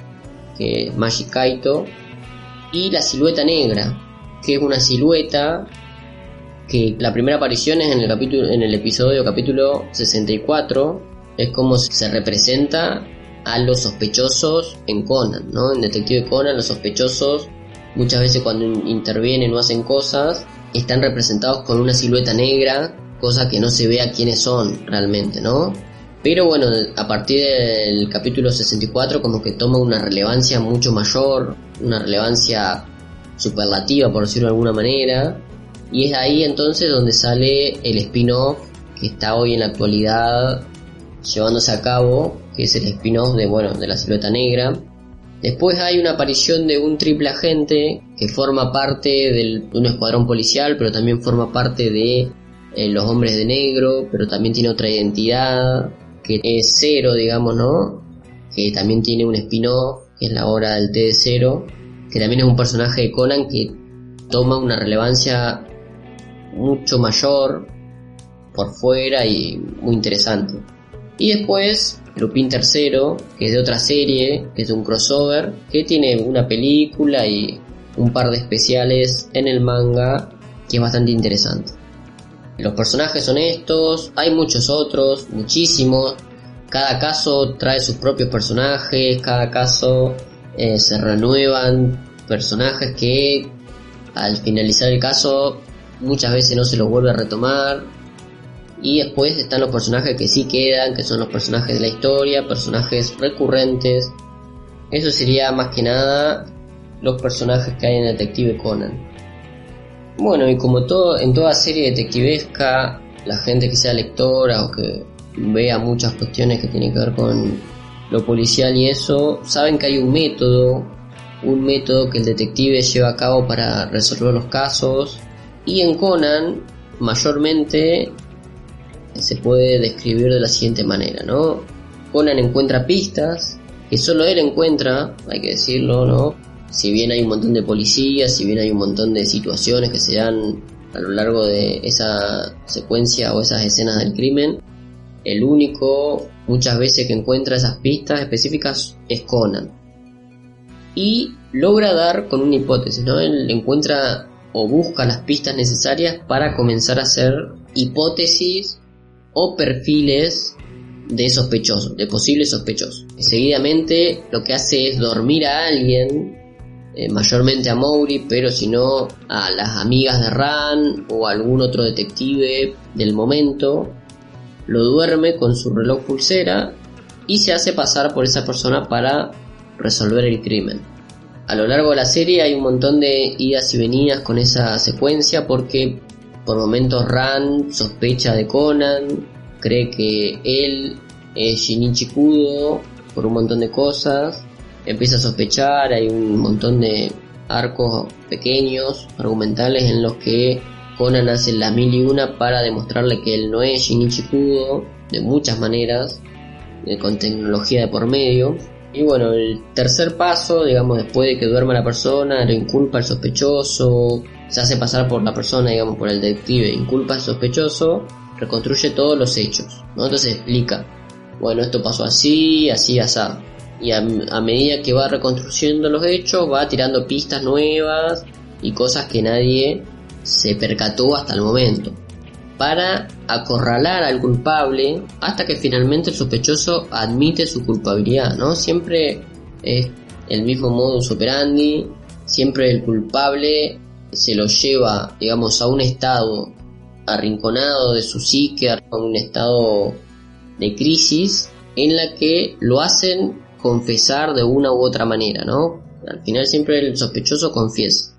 que Magic Kaito, y la silueta negra, que es una silueta que la primera aparición es en el capítulo en el episodio capítulo 64 es como se representa a los sospechosos en Conan, ¿no? En Detective Conan los sospechosos muchas veces cuando intervienen o hacen cosas están representados con una silueta negra, cosa que no se ve a quiénes son realmente, ¿no? Pero bueno, a partir del capítulo 64 como que toma una relevancia mucho mayor, una relevancia superlativa por decirlo de alguna manera, y es ahí entonces donde sale el spin-off que está hoy en la actualidad llevándose a cabo, que es el spin-off de, bueno, de la silueta negra. Después hay una aparición de un triple agente que forma parte de un escuadrón policial, pero también forma parte de eh, los hombres de negro, pero también tiene otra identidad, que es cero, digamos, ¿no? Que también tiene un spin-off que es la hora del T de cero, que también es un personaje de Conan que toma una relevancia mucho mayor por fuera y muy interesante. Y después Lupin III, que es de otra serie, que es un crossover, que tiene una película y un par de especiales en el manga, que es bastante interesante. Los personajes son estos, hay muchos otros, muchísimos. Cada caso trae sus propios personajes, cada caso eh, se renuevan personajes que al finalizar el caso muchas veces no se los vuelve a retomar. Y después están los personajes que sí quedan, que son los personajes de la historia, personajes recurrentes. Eso sería más que nada los personajes que hay en Detective Conan. Bueno, y como todo en toda serie detectivesca, la gente que sea lectora o que vea muchas cuestiones que tienen que ver con lo policial y eso, saben que hay un método, un método que el detective lleva a cabo para resolver los casos. Y en Conan, mayormente, se puede describir de la siguiente manera, ¿no? Conan encuentra pistas, que solo él encuentra, hay que decirlo, ¿no? Si bien hay un montón de policías, si bien hay un montón de situaciones que se dan a lo largo de esa secuencia o esas escenas del crimen, el único muchas veces que encuentra esas pistas específicas es Conan. Y logra dar con una hipótesis, ¿no? Él encuentra o busca las pistas necesarias para comenzar a hacer hipótesis o perfiles de sospechosos, de posibles sospechosos. seguidamente lo que hace es dormir a alguien eh, mayormente a Mowry, pero si no a las amigas de Ran o algún otro detective del momento, lo duerme con su reloj pulsera y se hace pasar por esa persona para resolver el crimen. A lo largo de la serie hay un montón de idas y venidas con esa secuencia porque por momentos Ran sospecha de Conan, cree que él es Shinichi Kudo por un montón de cosas empieza a sospechar, hay un montón de arcos pequeños, argumentales en los que Conan hace la mil y una para demostrarle que él no es Shinichi Kudo, de muchas maneras, con tecnología de por medio. Y bueno, el tercer paso, digamos, después de que duerma la persona, lo inculpa al sospechoso, se hace pasar por la persona, digamos, por el detective, inculpa al sospechoso, reconstruye todos los hechos, ¿no? Entonces explica, bueno, esto pasó así, así, así y a, medida que va reconstruyendo los hechos va tirando pistas nuevas y cosas que nadie se percató hasta el momento para acorralar al culpable hasta que finalmente el sospechoso admite su culpabilidad, ¿no? Siempre es el mismo modus operandi, siempre el culpable se lo lleva, digamos, a un estado arrinconado de su psique, a un estado de crisis en la que lo hacen confesar de una u otra manera, ¿no? Al final siempre el sospechoso confiesa.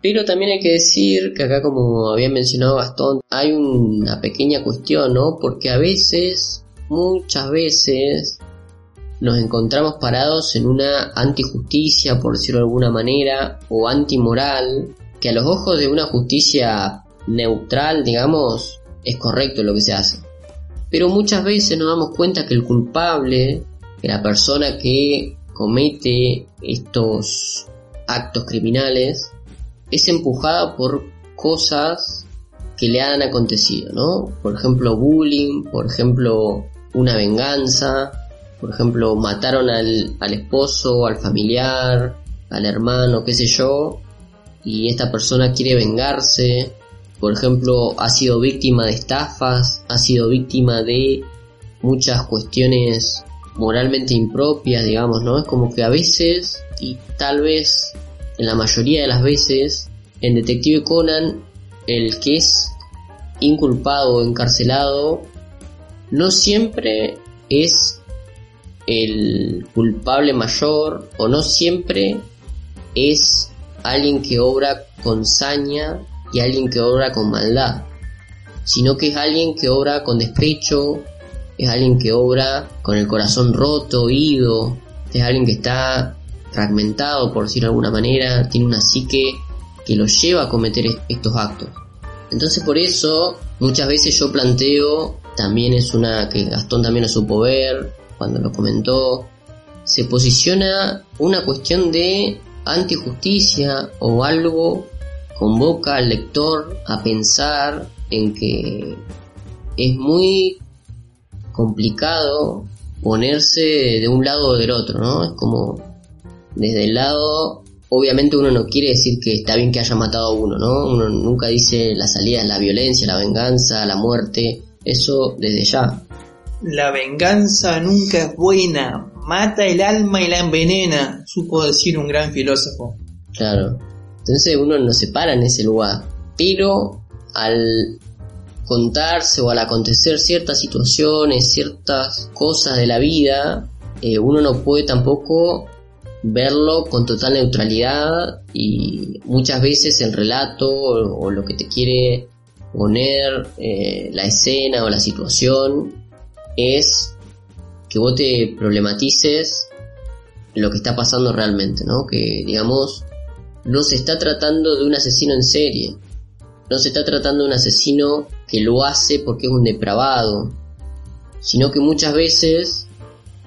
Pero también hay que decir que acá, como había mencionado Gastón, hay una pequeña cuestión, ¿no? Porque a veces, muchas veces, nos encontramos parados en una antijusticia, por decirlo de alguna manera, o antimoral, que a los ojos de una justicia neutral, digamos, es correcto lo que se hace. Pero muchas veces nos damos cuenta que el culpable la persona que comete estos actos criminales es empujada por cosas que le han acontecido, ¿no? Por ejemplo, bullying, por ejemplo, una venganza, por ejemplo, mataron al, al esposo, al familiar, al hermano, qué sé yo, y esta persona quiere vengarse, por ejemplo, ha sido víctima de estafas, ha sido víctima de muchas cuestiones moralmente impropia, digamos, ¿no? Es como que a veces, y tal vez en la mayoría de las veces, en Detective Conan, el que es inculpado o encarcelado no siempre es el culpable mayor o no siempre es alguien que obra con saña y alguien que obra con maldad, sino que es alguien que obra con despecho, es alguien que obra con el corazón roto, oído, es alguien que está fragmentado, por decirlo de alguna manera, tiene una psique que lo lleva a cometer estos actos. Entonces por eso muchas veces yo planteo, también es una que Gastón también lo supo ver cuando lo comentó, se posiciona una cuestión de antijusticia o algo convoca al lector a pensar en que es muy complicado ponerse de un lado o del otro, ¿no? Es como desde el lado, obviamente uno no quiere decir que está bien que haya matado a uno, ¿no? Uno nunca dice la salida es la violencia, la venganza, la muerte, eso desde ya. La venganza nunca es buena, mata el alma y la envenena, supo decir un gran filósofo. Claro. Entonces uno no se para en ese lugar. Pero al contarse o al acontecer ciertas situaciones, ciertas cosas de la vida, eh, uno no puede tampoco verlo con total neutralidad y muchas veces el relato o, lo que te quiere poner eh, la escena o la situación es que vos te problematices lo que está pasando realmente, ¿no? Que digamos no se está tratando de un asesino en serie, no se está tratando de un asesino que lo hace porque es un depravado, sino que muchas veces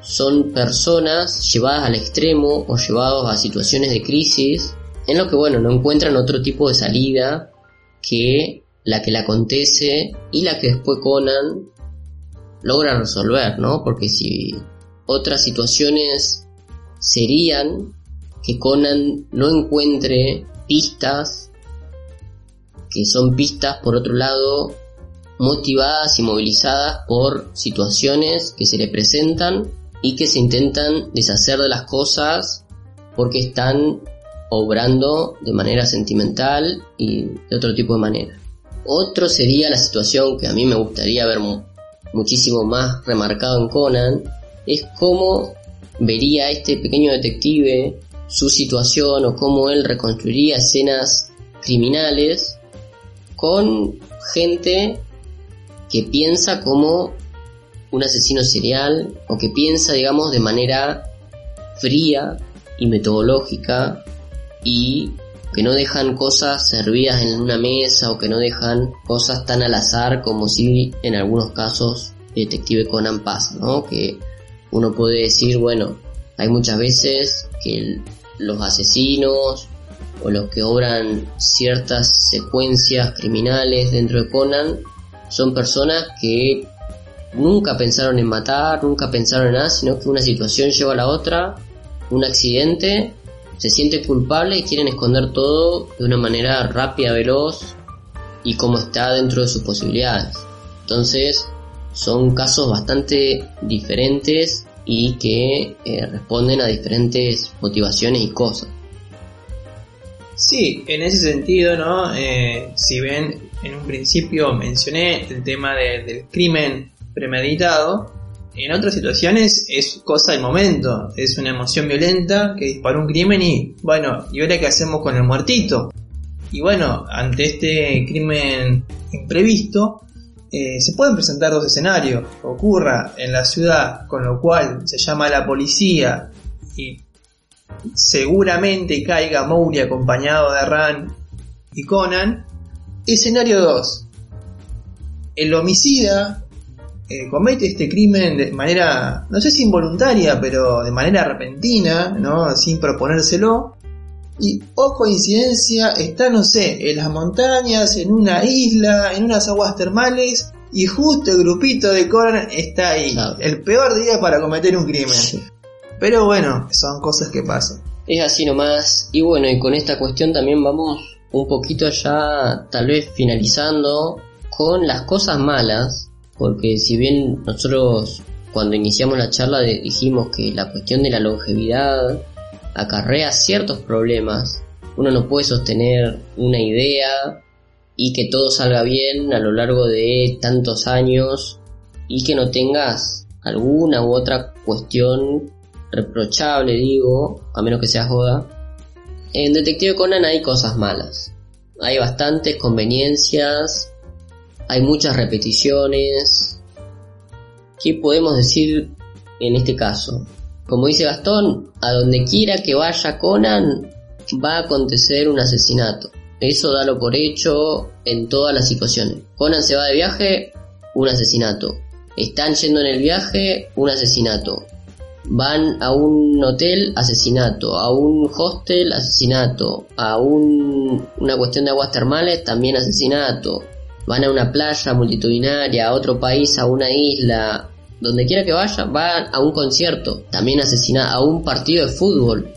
son personas llevadas al extremo o llevadas a situaciones de crisis en lo que bueno no encuentran otro tipo de salida que la que le acontece y la que después Conan logra resolver, ¿no? Porque si otras situaciones serían que Conan no encuentre pistas que son pistas por otro lado motivadas y movilizadas por situaciones que se le presentan y que se intentan deshacer de las cosas porque están obrando de manera sentimental y de otro tipo de manera. Otro sería la situación que a mí me gustaría ver muchísimo más remarcado en Conan, es cómo vería este pequeño detective su situación o cómo él reconstruiría escenas criminales con gente que piensa como un asesino serial o que piensa, digamos, de manera fría y metodológica y que no dejan cosas servidas en una mesa o que no dejan cosas tan al azar como si en algunos casos Detective Conan pasa, ¿no? Que uno puede decir, bueno, hay muchas veces que los asesinos o los que obran ciertas secuencias criminales dentro de Conan son personas que nunca pensaron en matar, nunca pensaron en nada, sino que una situación lleva a la otra, un accidente, se siente culpable y quieren esconder todo de una manera rápida, veloz y como está dentro de sus posibilidades. Entonces, son casos bastante diferentes y que eh, responden a diferentes motivaciones y cosas. Sí, en ese sentido, ¿no? Eh, si ven, en un principio mencioné el tema del crimen premeditado, en otras situaciones es cosa del momento, es una emoción violenta que disparó un crimen y, bueno, ¿y ahora qué hacemos con el muertito? Y bueno, ante este crimen imprevisto, eh, se pueden presentar dos escenarios. Ocurra en la ciudad, con lo cual se llama a la policía y seguramente caiga Mowgli acompañado de Ran y Conan. Escenario 2. El homicida eh, comete este crimen de manera, no sé si involuntaria, pero de manera repentina, ¿no? Sin proponérselo. Y, oh coincidencia, está, no sé, en las montañas, en una isla, en unas aguas termales, y justo el grupito de Conan está ahí. El peor día para cometer un crimen. Pero bueno, son cosas que pasan. Es así nomás. Y bueno, y con esta cuestión también vamos un poquito ya, tal vez finalizando, con las cosas malas porque si bien nosotros cuando iniciamos la charla dijimos que la cuestión de la longevidad acarrea ciertos problemas, uno no puede sostener una idea y que todo salga bien a lo largo de tantos años y que no tengas alguna u otra cuestión reprochable, digo, a menos que sea joda. En Detective Conan hay cosas malas. Hay bastantes conveniencias hay muchas repeticiones. ¿Qué podemos decir en este caso? Como dice Gastón, a donde quiera que vaya Conan va a acontecer un asesinato. Eso dalo por hecho en todas las situaciones. Conan se va de viaje, un asesinato. Están yendo en el viaje, un asesinato. Van a un hotel, asesinato, a un hostel, asesinato, a un, una cuestión de aguas termales, también asesinato, van a una playa multitudinaria, a otro país, a una isla, donde quiera que vaya, van a un concierto, también asesinato, a un partido de fútbol.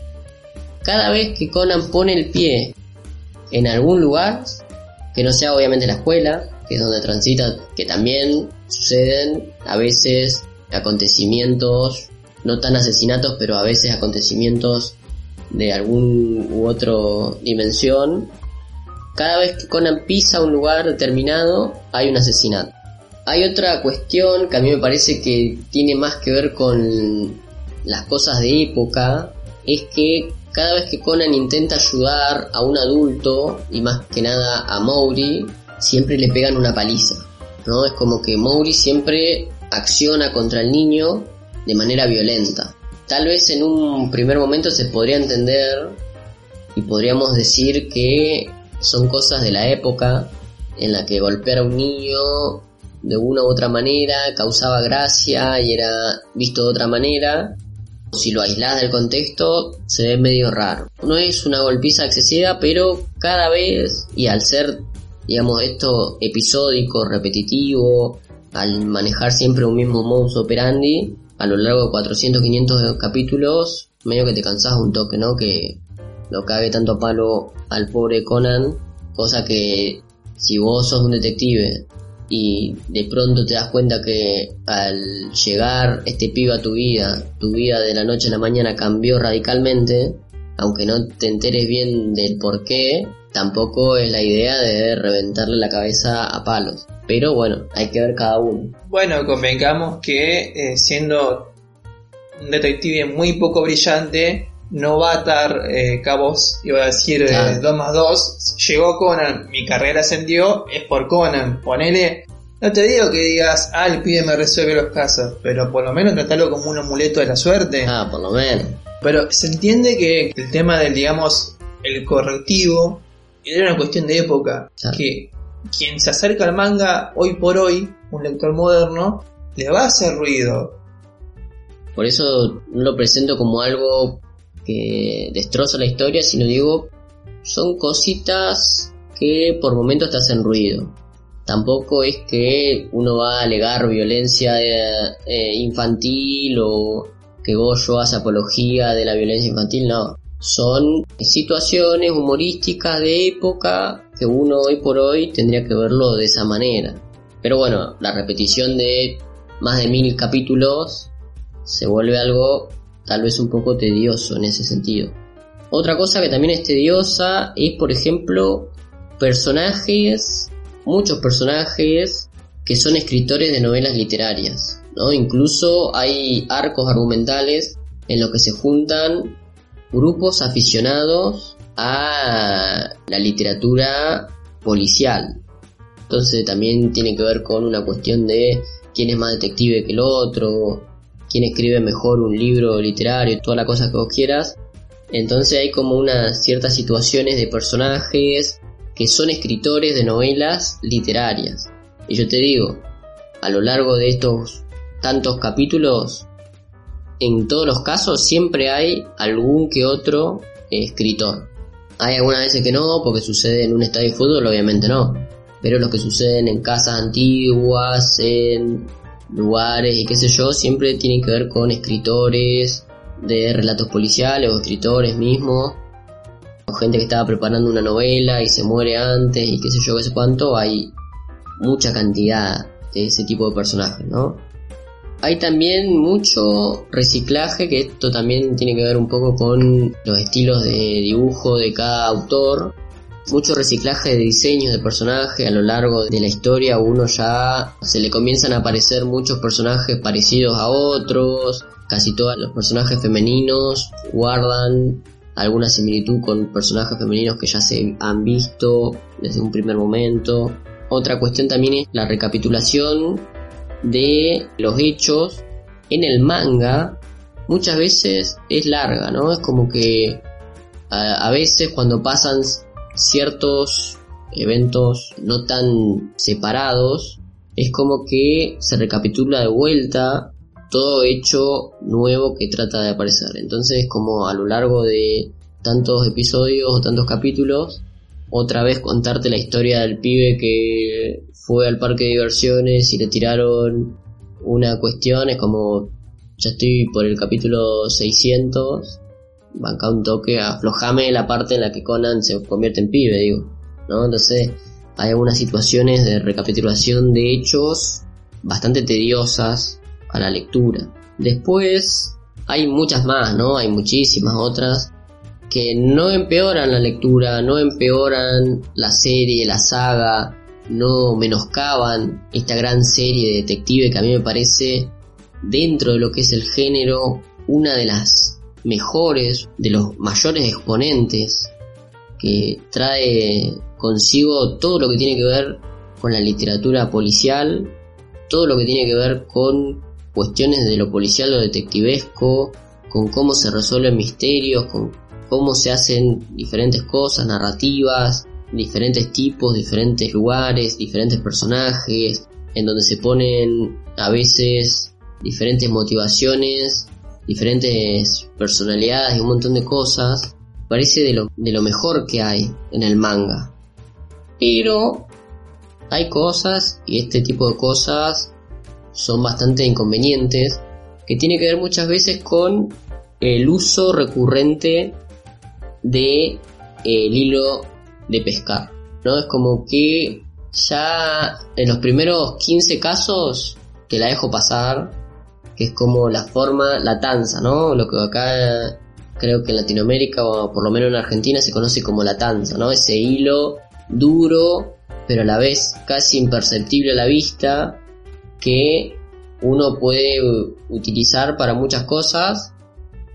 Cada vez que Conan pone el pie en algún lugar, que no sea obviamente la escuela, que es donde transita, que también suceden a veces acontecimientos, no tan asesinatos, pero a veces acontecimientos de algún u otro dimensión. Cada vez que Conan pisa un lugar determinado, hay un asesinato. Hay otra cuestión que a mí me parece que tiene más que ver con las cosas de época, es que cada vez que Conan intenta ayudar a un adulto, y más que nada a Mowry, siempre le pegan una paliza. ¿no? Es como que Mowry siempre acciona contra el niño de manera violenta. Tal vez en un primer momento se podría entender y podríamos decir que son cosas de la época en la que golpear a un niño de una u otra manera causaba gracia y era visto de otra manera. Si lo aislás del contexto, se ve medio raro. No es una golpiza excesiva, pero cada vez, y al ser, digamos, esto episódico, repetitivo, al manejar siempre un mismo modus operandi, a lo largo de 400, 500 capítulos, medio que te cansas un toque, ¿no? Que lo cague tanto a palo al pobre Conan, cosa que si vos sos un detective y de pronto te das cuenta que al llegar este pibe a tu vida, tu vida de la noche a la mañana cambió radicalmente, aunque no te enteres bien del por qué, tampoco es la idea de reventarle la cabeza a palos. Pero bueno, hay que ver cada uno. Bueno, convengamos que eh, siendo un detective muy poco brillante, no va a atar eh, cabos, iba a decir 2 Claro. más 2, llegó Conan, mi carrera ascendió, es por Conan, ponele, no te digo que digas, ah, el pibe me resuelve los casos, pero por lo menos tratarlo como un amuleto de la suerte. Ah, por lo menos. Pero se entiende que el tema del, digamos, el correctivo era una cuestión de época. Claro. Que quien se acerca al manga hoy por hoy, un lector moderno, le va a hacer ruido. Por eso no lo presento como algo que destroza la historia, sino digo, son cositas que por momentos te hacen ruido. Tampoco es que uno va a alegar violencia eh, eh, infantil o que Goyo hace apología de la violencia infantil, no. Son situaciones humorísticas de época que uno hoy por hoy tendría que verlo de esa manera. Pero bueno, la repetición de más de mil capítulos se vuelve algo tal vez un poco tedioso en ese sentido. Otra cosa que también es tediosa es, por ejemplo, personajes, muchos personajes que son escritores de novelas literarias, ¿no? Incluso hay arcos argumentales en los que se juntan grupos aficionados a la literatura policial. Entonces también tiene que ver con una cuestión de quién es más detective que el otro, quién escribe mejor un libro literario, toda la cosa que vos quieras. Entonces hay como unas ciertas situaciones de personajes que son escritores de novelas literarias. Y yo te digo, a lo largo de estos tantos capítulos, en todos los casos siempre hay algún que otro escritor. Hay algunas veces que no, porque sucede en un estadio de fútbol, obviamente no. Pero los que suceden en casas antiguas, en lugares y qué sé yo, siempre tienen que ver con escritores de relatos policiales o escritores mismos. O gente que estaba preparando una novela y se muere antes y qué sé yo, qué sé cuánto. Hay mucha cantidad de ese tipo de personajes, ¿no? Hay también mucho reciclaje, que esto también tiene que ver un poco con los estilos de dibujo de cada autor. Mucho reciclaje de diseños de personajes a lo largo de la historia. Uno ya se le comienzan a aparecer muchos personajes parecidos a otros. Casi todos los personajes femeninos guardan alguna similitud con personajes femeninos que ya se han visto desde un primer momento. Otra cuestión también es la recapitulación de los hechos en el manga muchas veces es larga, ¿no? Es como que a, veces cuando pasan ciertos eventos no tan separados, es como que se recapitula de vuelta todo hecho nuevo que trata de aparecer. Entonces, como a lo largo de tantos episodios o tantos capítulos, otra vez contarte la historia del pibe que fue al parque de diversiones y le tiraron una cuestión, es como, ya estoy por el capítulo 600, banca un toque, aflojame la parte en la que Conan se convierte en pibe, digo, ¿no? Entonces, hay algunas situaciones de recapitulación de hechos bastante tediosas a la lectura. Después hay muchas más, ¿no? Hay muchísimas otras que no empeoran la lectura, no empeoran la serie, la saga, no menoscaban esta gran serie de detective que a mí me parece dentro de lo que es el género una de las mejores, de los mayores exponentes que trae consigo todo lo que tiene que ver con la literatura policial, todo lo que tiene que ver con cuestiones de lo policial o detectivesco, con cómo se resuelven misterios, con cómo se hacen diferentes cosas, narrativas, diferentes tipos, diferentes lugares, diferentes personajes, en donde se ponen a veces diferentes motivaciones, diferentes personalidades y un montón de cosas, parece de lo, de lo mejor que hay en el manga. Pero hay cosas, y este tipo de cosas son bastante inconvenientes, que tiene que ver muchas veces con el uso recurrente de el hilo de pescar. ¿no? Es como que ya en los primeros 15 casos que la dejo pasar, que es como la forma, la tanza, ¿no? Lo que acá creo que en Latinoamérica o por lo menos en Argentina se conoce como la tanza, ¿no? Ese hilo duro, pero a la vez casi imperceptible a la vista, que uno puede utilizar para muchas cosas.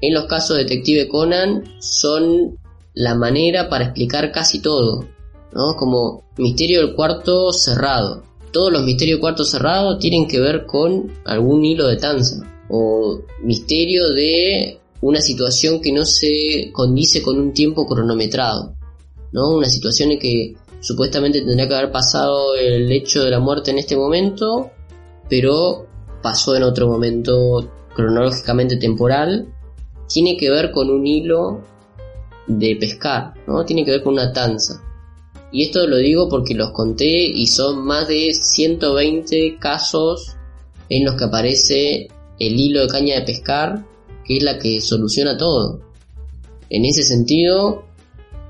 En los casos de Detective Conan son la manera para explicar casi todo, ¿no? Como misterio del cuarto cerrado. Todos los misterios del cuarto cerrado tienen que ver con algún hilo de tanza o misterio de una situación que no se condice con un tiempo cronometrado. ¿no? Una situación en que supuestamente tendría que haber pasado el hecho de la muerte en este momento, pero pasó en otro momento cronológicamente temporal. Tiene que ver con un hilo de pescar, ¿no? Tiene que ver con una tanza. Y esto lo digo porque los conté y son más de 120 casos en los que aparece el hilo de caña de pescar, que es la que soluciona todo. En ese sentido,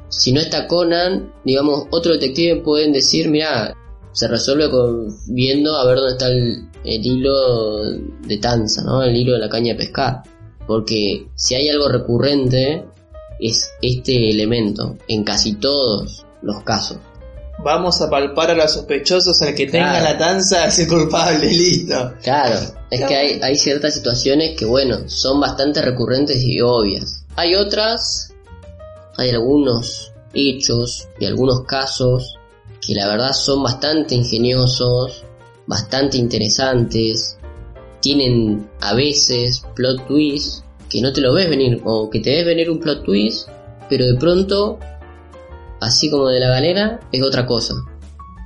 si no está Conan, digamos, otro detective pueden decir, mira, se resuelve viendo a ver dónde está el, hilo de tanza, ¿no? El hilo de la caña de pescar. Porque si hay algo recurrente, es este elemento en casi todos los casos. Vamos a palpar a los sospechosos, al que tenga la tanza es el culpable, listo. Claro, es que hay, hay ciertas situaciones que, bueno, son bastante recurrentes y obvias. Hay otras hay algunos hechos y algunos casos que la verdad son bastante ingeniosos, bastante interesantes, tienen a veces plot twists que no te lo ves venir, o que te ves venir un plot twist, pero de pronto, así como de la galera, es otra cosa,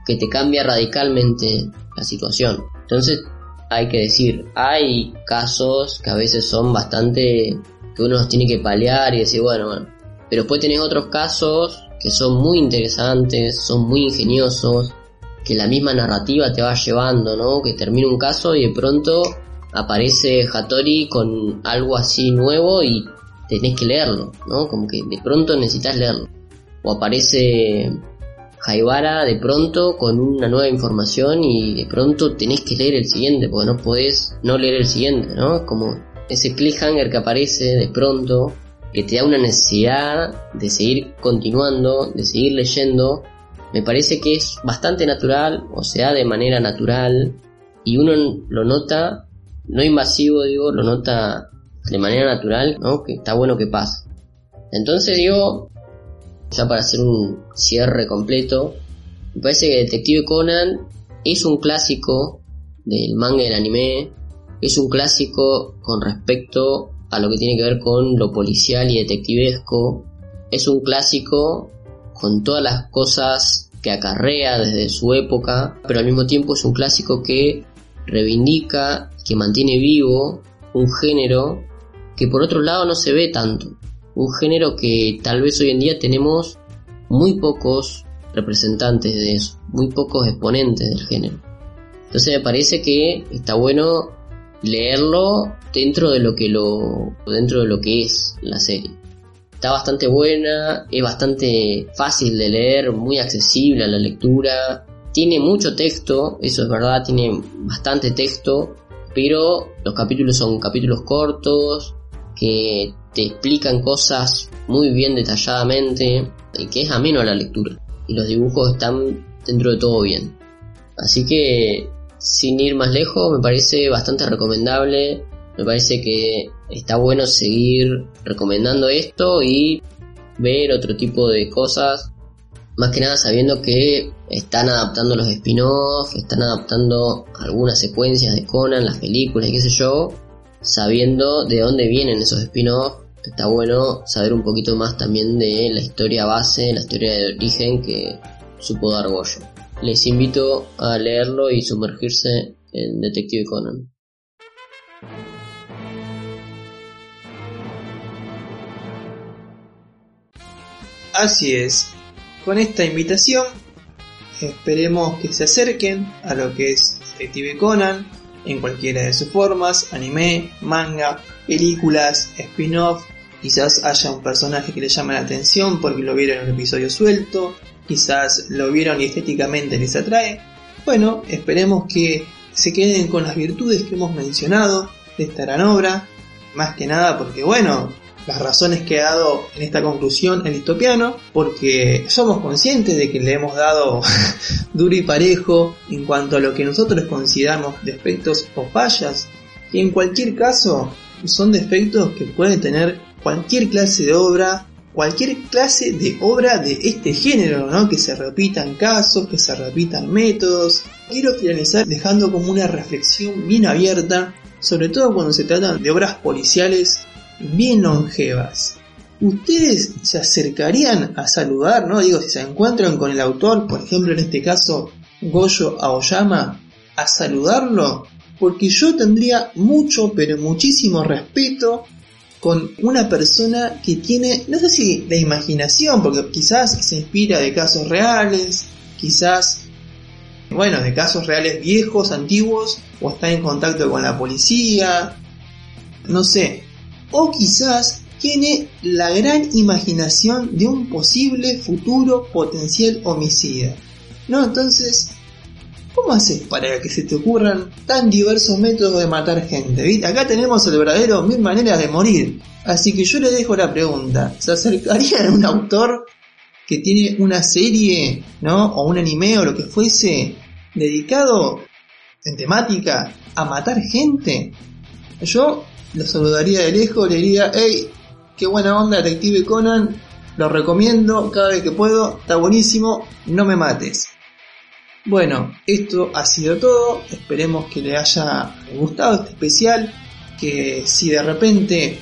que te cambia radicalmente la situación. Entonces, hay que decir, hay casos que a veces son bastante que uno los tiene que paliar y decir, bueno, bueno, pero después tenés otros casos que son muy interesantes, son muy ingeniosos, que la misma narrativa te va llevando, ¿no? Que termina un caso y de pronto aparece Hattori con algo así nuevo y tenés que leerlo, ¿no? Como que de pronto necesitas leerlo. O aparece Jaibara de pronto con una nueva información y de pronto tenés que leer el siguiente, porque no podés no leer el siguiente, ¿no? Como ese cliffhanger que aparece de pronto que te da una necesidad de seguir continuando, de seguir leyendo, me parece que es bastante natural, o sea, de manera natural, y uno lo nota, no invasivo, digo, lo nota de manera natural. Que está bueno que pase. Entonces digo, ya para hacer un cierre completo, me parece que Detective Conan es un clásico del manga y del anime, es un clásico con respecto a lo que tiene que ver con lo policial y detectivesco. Es un clásico con todas las cosas que acarrea desde su época, pero al mismo tiempo es un clásico que reivindica, que mantiene vivo un género que por otro lado no se ve tanto. Un género que tal vez hoy en día tenemos muy pocos representantes de eso, muy pocos exponentes del género. Entonces me parece que está bueno leerlo dentro de lo que lo dentro de lo que es la serie. Está bastante buena, es bastante fácil de leer, muy accesible a la lectura. Tiene mucho texto, eso es verdad, tiene bastante texto, pero los capítulos son capítulos cortos que te explican cosas muy bien detalladamente y que es ameno a la lectura. Y los dibujos están dentro de todo bien. Así que sin ir más lejos, me parece bastante recomendable. Me parece que está bueno seguir recomendando esto y ver otro tipo de cosas. Más que nada sabiendo que están adaptando los spin-offs, están adaptando algunas secuencias de Conan, las películas y qué sé yo, sabiendo de dónde vienen esos spin-offs. Está bueno saber un poquito más también de la historia base, la historia de origen que supo dar Goyo les invito a leerlo y sumergirse en Detective Conan. Así es, con esta invitación. Esperemos que se acerquen a lo que es Detective Conan en cualquiera de sus formas, anime, manga, películas, spin-off, quizás haya un personaje que le llame la atención porque lo vieron en un episodio suelto, quizás lo vieron y estéticamente les atrae. Bueno, esperemos que se queden con las virtudes que hemos mencionado de esta gran obra, más que nada porque, bueno, las razones que ha dado en esta conclusión el distopiano, porque somos conscientes de que le hemos dado duro y parejo en cuanto a lo que nosotros consideramos defectos o fallas, y en cualquier caso son defectos que puede tener cualquier clase de obra cualquier clase de obra de este género, ¿no? Que se repitan casos, que se repitan métodos. Quiero finalizar dejando como una reflexión bien abierta, sobre todo cuando se tratan de obras policiales bien longevas. ¿Ustedes se acercarían a saludar, no? Digo, si se encuentran con el autor, por ejemplo en este caso Goyo Aoyama, a saludarlo, porque yo tendría mucho, pero muchísimo respeto con una persona que tiene, no sé si la imaginación, porque quizás se inspira de casos reales, quizás, bueno, de casos reales viejos, antiguos, o está en contacto con la policía, no sé, o quizás tiene la gran imaginación de un posible futuro potencial homicida. ¿No? Entonces, ¿Cómo haces para que se te ocurran tan diversos métodos de matar gente? Acá tenemos el verdadero mil maneras de morir. Así que yo le dejo la pregunta. ¿Se acercaría a un autor que tiene una serie, ¿no? O un anime o lo que fuese dedicado en temática a matar gente? Yo lo saludaría de lejos, le diría, hey, qué buena onda Detective Conan, lo recomiendo cada vez que puedo, está buenísimo, no me mates. Bueno, esto ha sido todo. Esperemos que les haya gustado este especial. Que si de repente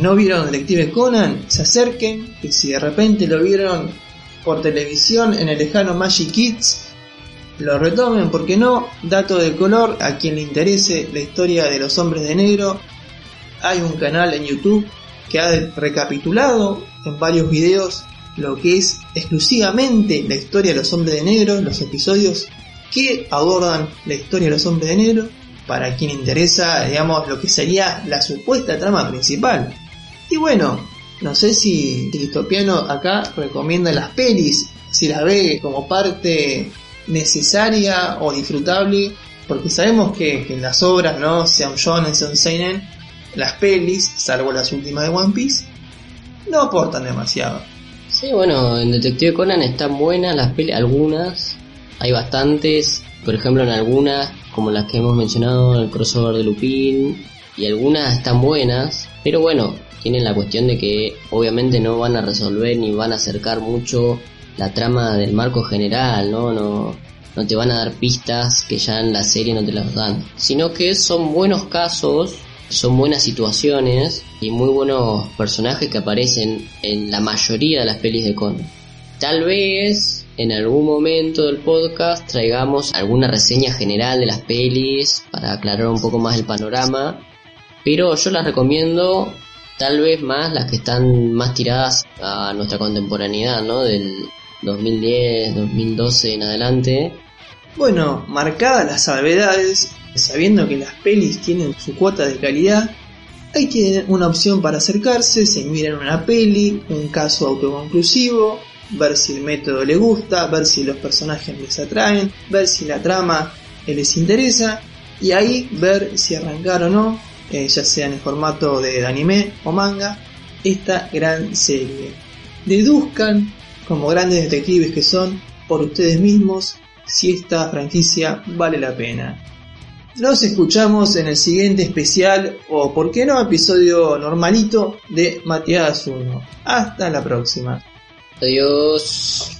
no vieron Detective Conan, se acerquen. Que si de repente lo vieron por televisión en el lejano Magic Kids, lo retomen, porque no. Dato de color, a quien le interese la historia de los hombres de negro, hay un canal en YouTube que ha recapitulado en varios videos lo que es exclusivamente la historia de los hombres de negro, los episodios que abordan la historia de los hombres de negro, para quien interesa, digamos, lo que sería la supuesta trama principal. Y bueno, no sé si Cristopiano acá recomienda las pelis, si las ve como parte necesaria o disfrutable, porque sabemos que, en las obras, ¿no? Sean shonen, sean seinen, las pelis, salvo las últimas de One Piece, no aportan demasiado. Sí, bueno, en Detective Conan están buenas las pelis, algunas, hay bastantes, por ejemplo en algunas, como las que hemos mencionado, el crossover de Lupin, y algunas están buenas, pero bueno, tienen la cuestión de que obviamente no van a resolver ni van a acercar mucho la trama del marco general, ¿no? No, no te van a dar pistas que ya en la serie no te las dan, sino que son buenos casos son buenas situaciones y muy buenos personajes que aparecen en la mayoría de las pelis de Conan. Tal vez en algún momento del podcast traigamos alguna reseña general de las pelis para aclarar un poco más el panorama. pero yo las recomiendo tal vez más las que están más tiradas a nuestra contemporaneidad, ¿no? Del 2010, 2012 en adelante. Bueno, marcadas las salvedades, sabiendo que las pelis tienen su cuota de calidad, hay que una opción para acercarse, se miran una peli, un caso autoconclusivo, ver si el método le gusta, ver si los personajes les atraen, ver si la trama les interesa y ahí ver si arrancar o no, eh, ya sea en el formato de anime o manga, esta gran serie. Deduzcan, como grandes detectives que son, por ustedes mismos, si esta franquicia vale la pena. Nos escuchamos en el siguiente especial o, por qué no, episodio normalito de Matías 1. Hasta la próxima. Adiós.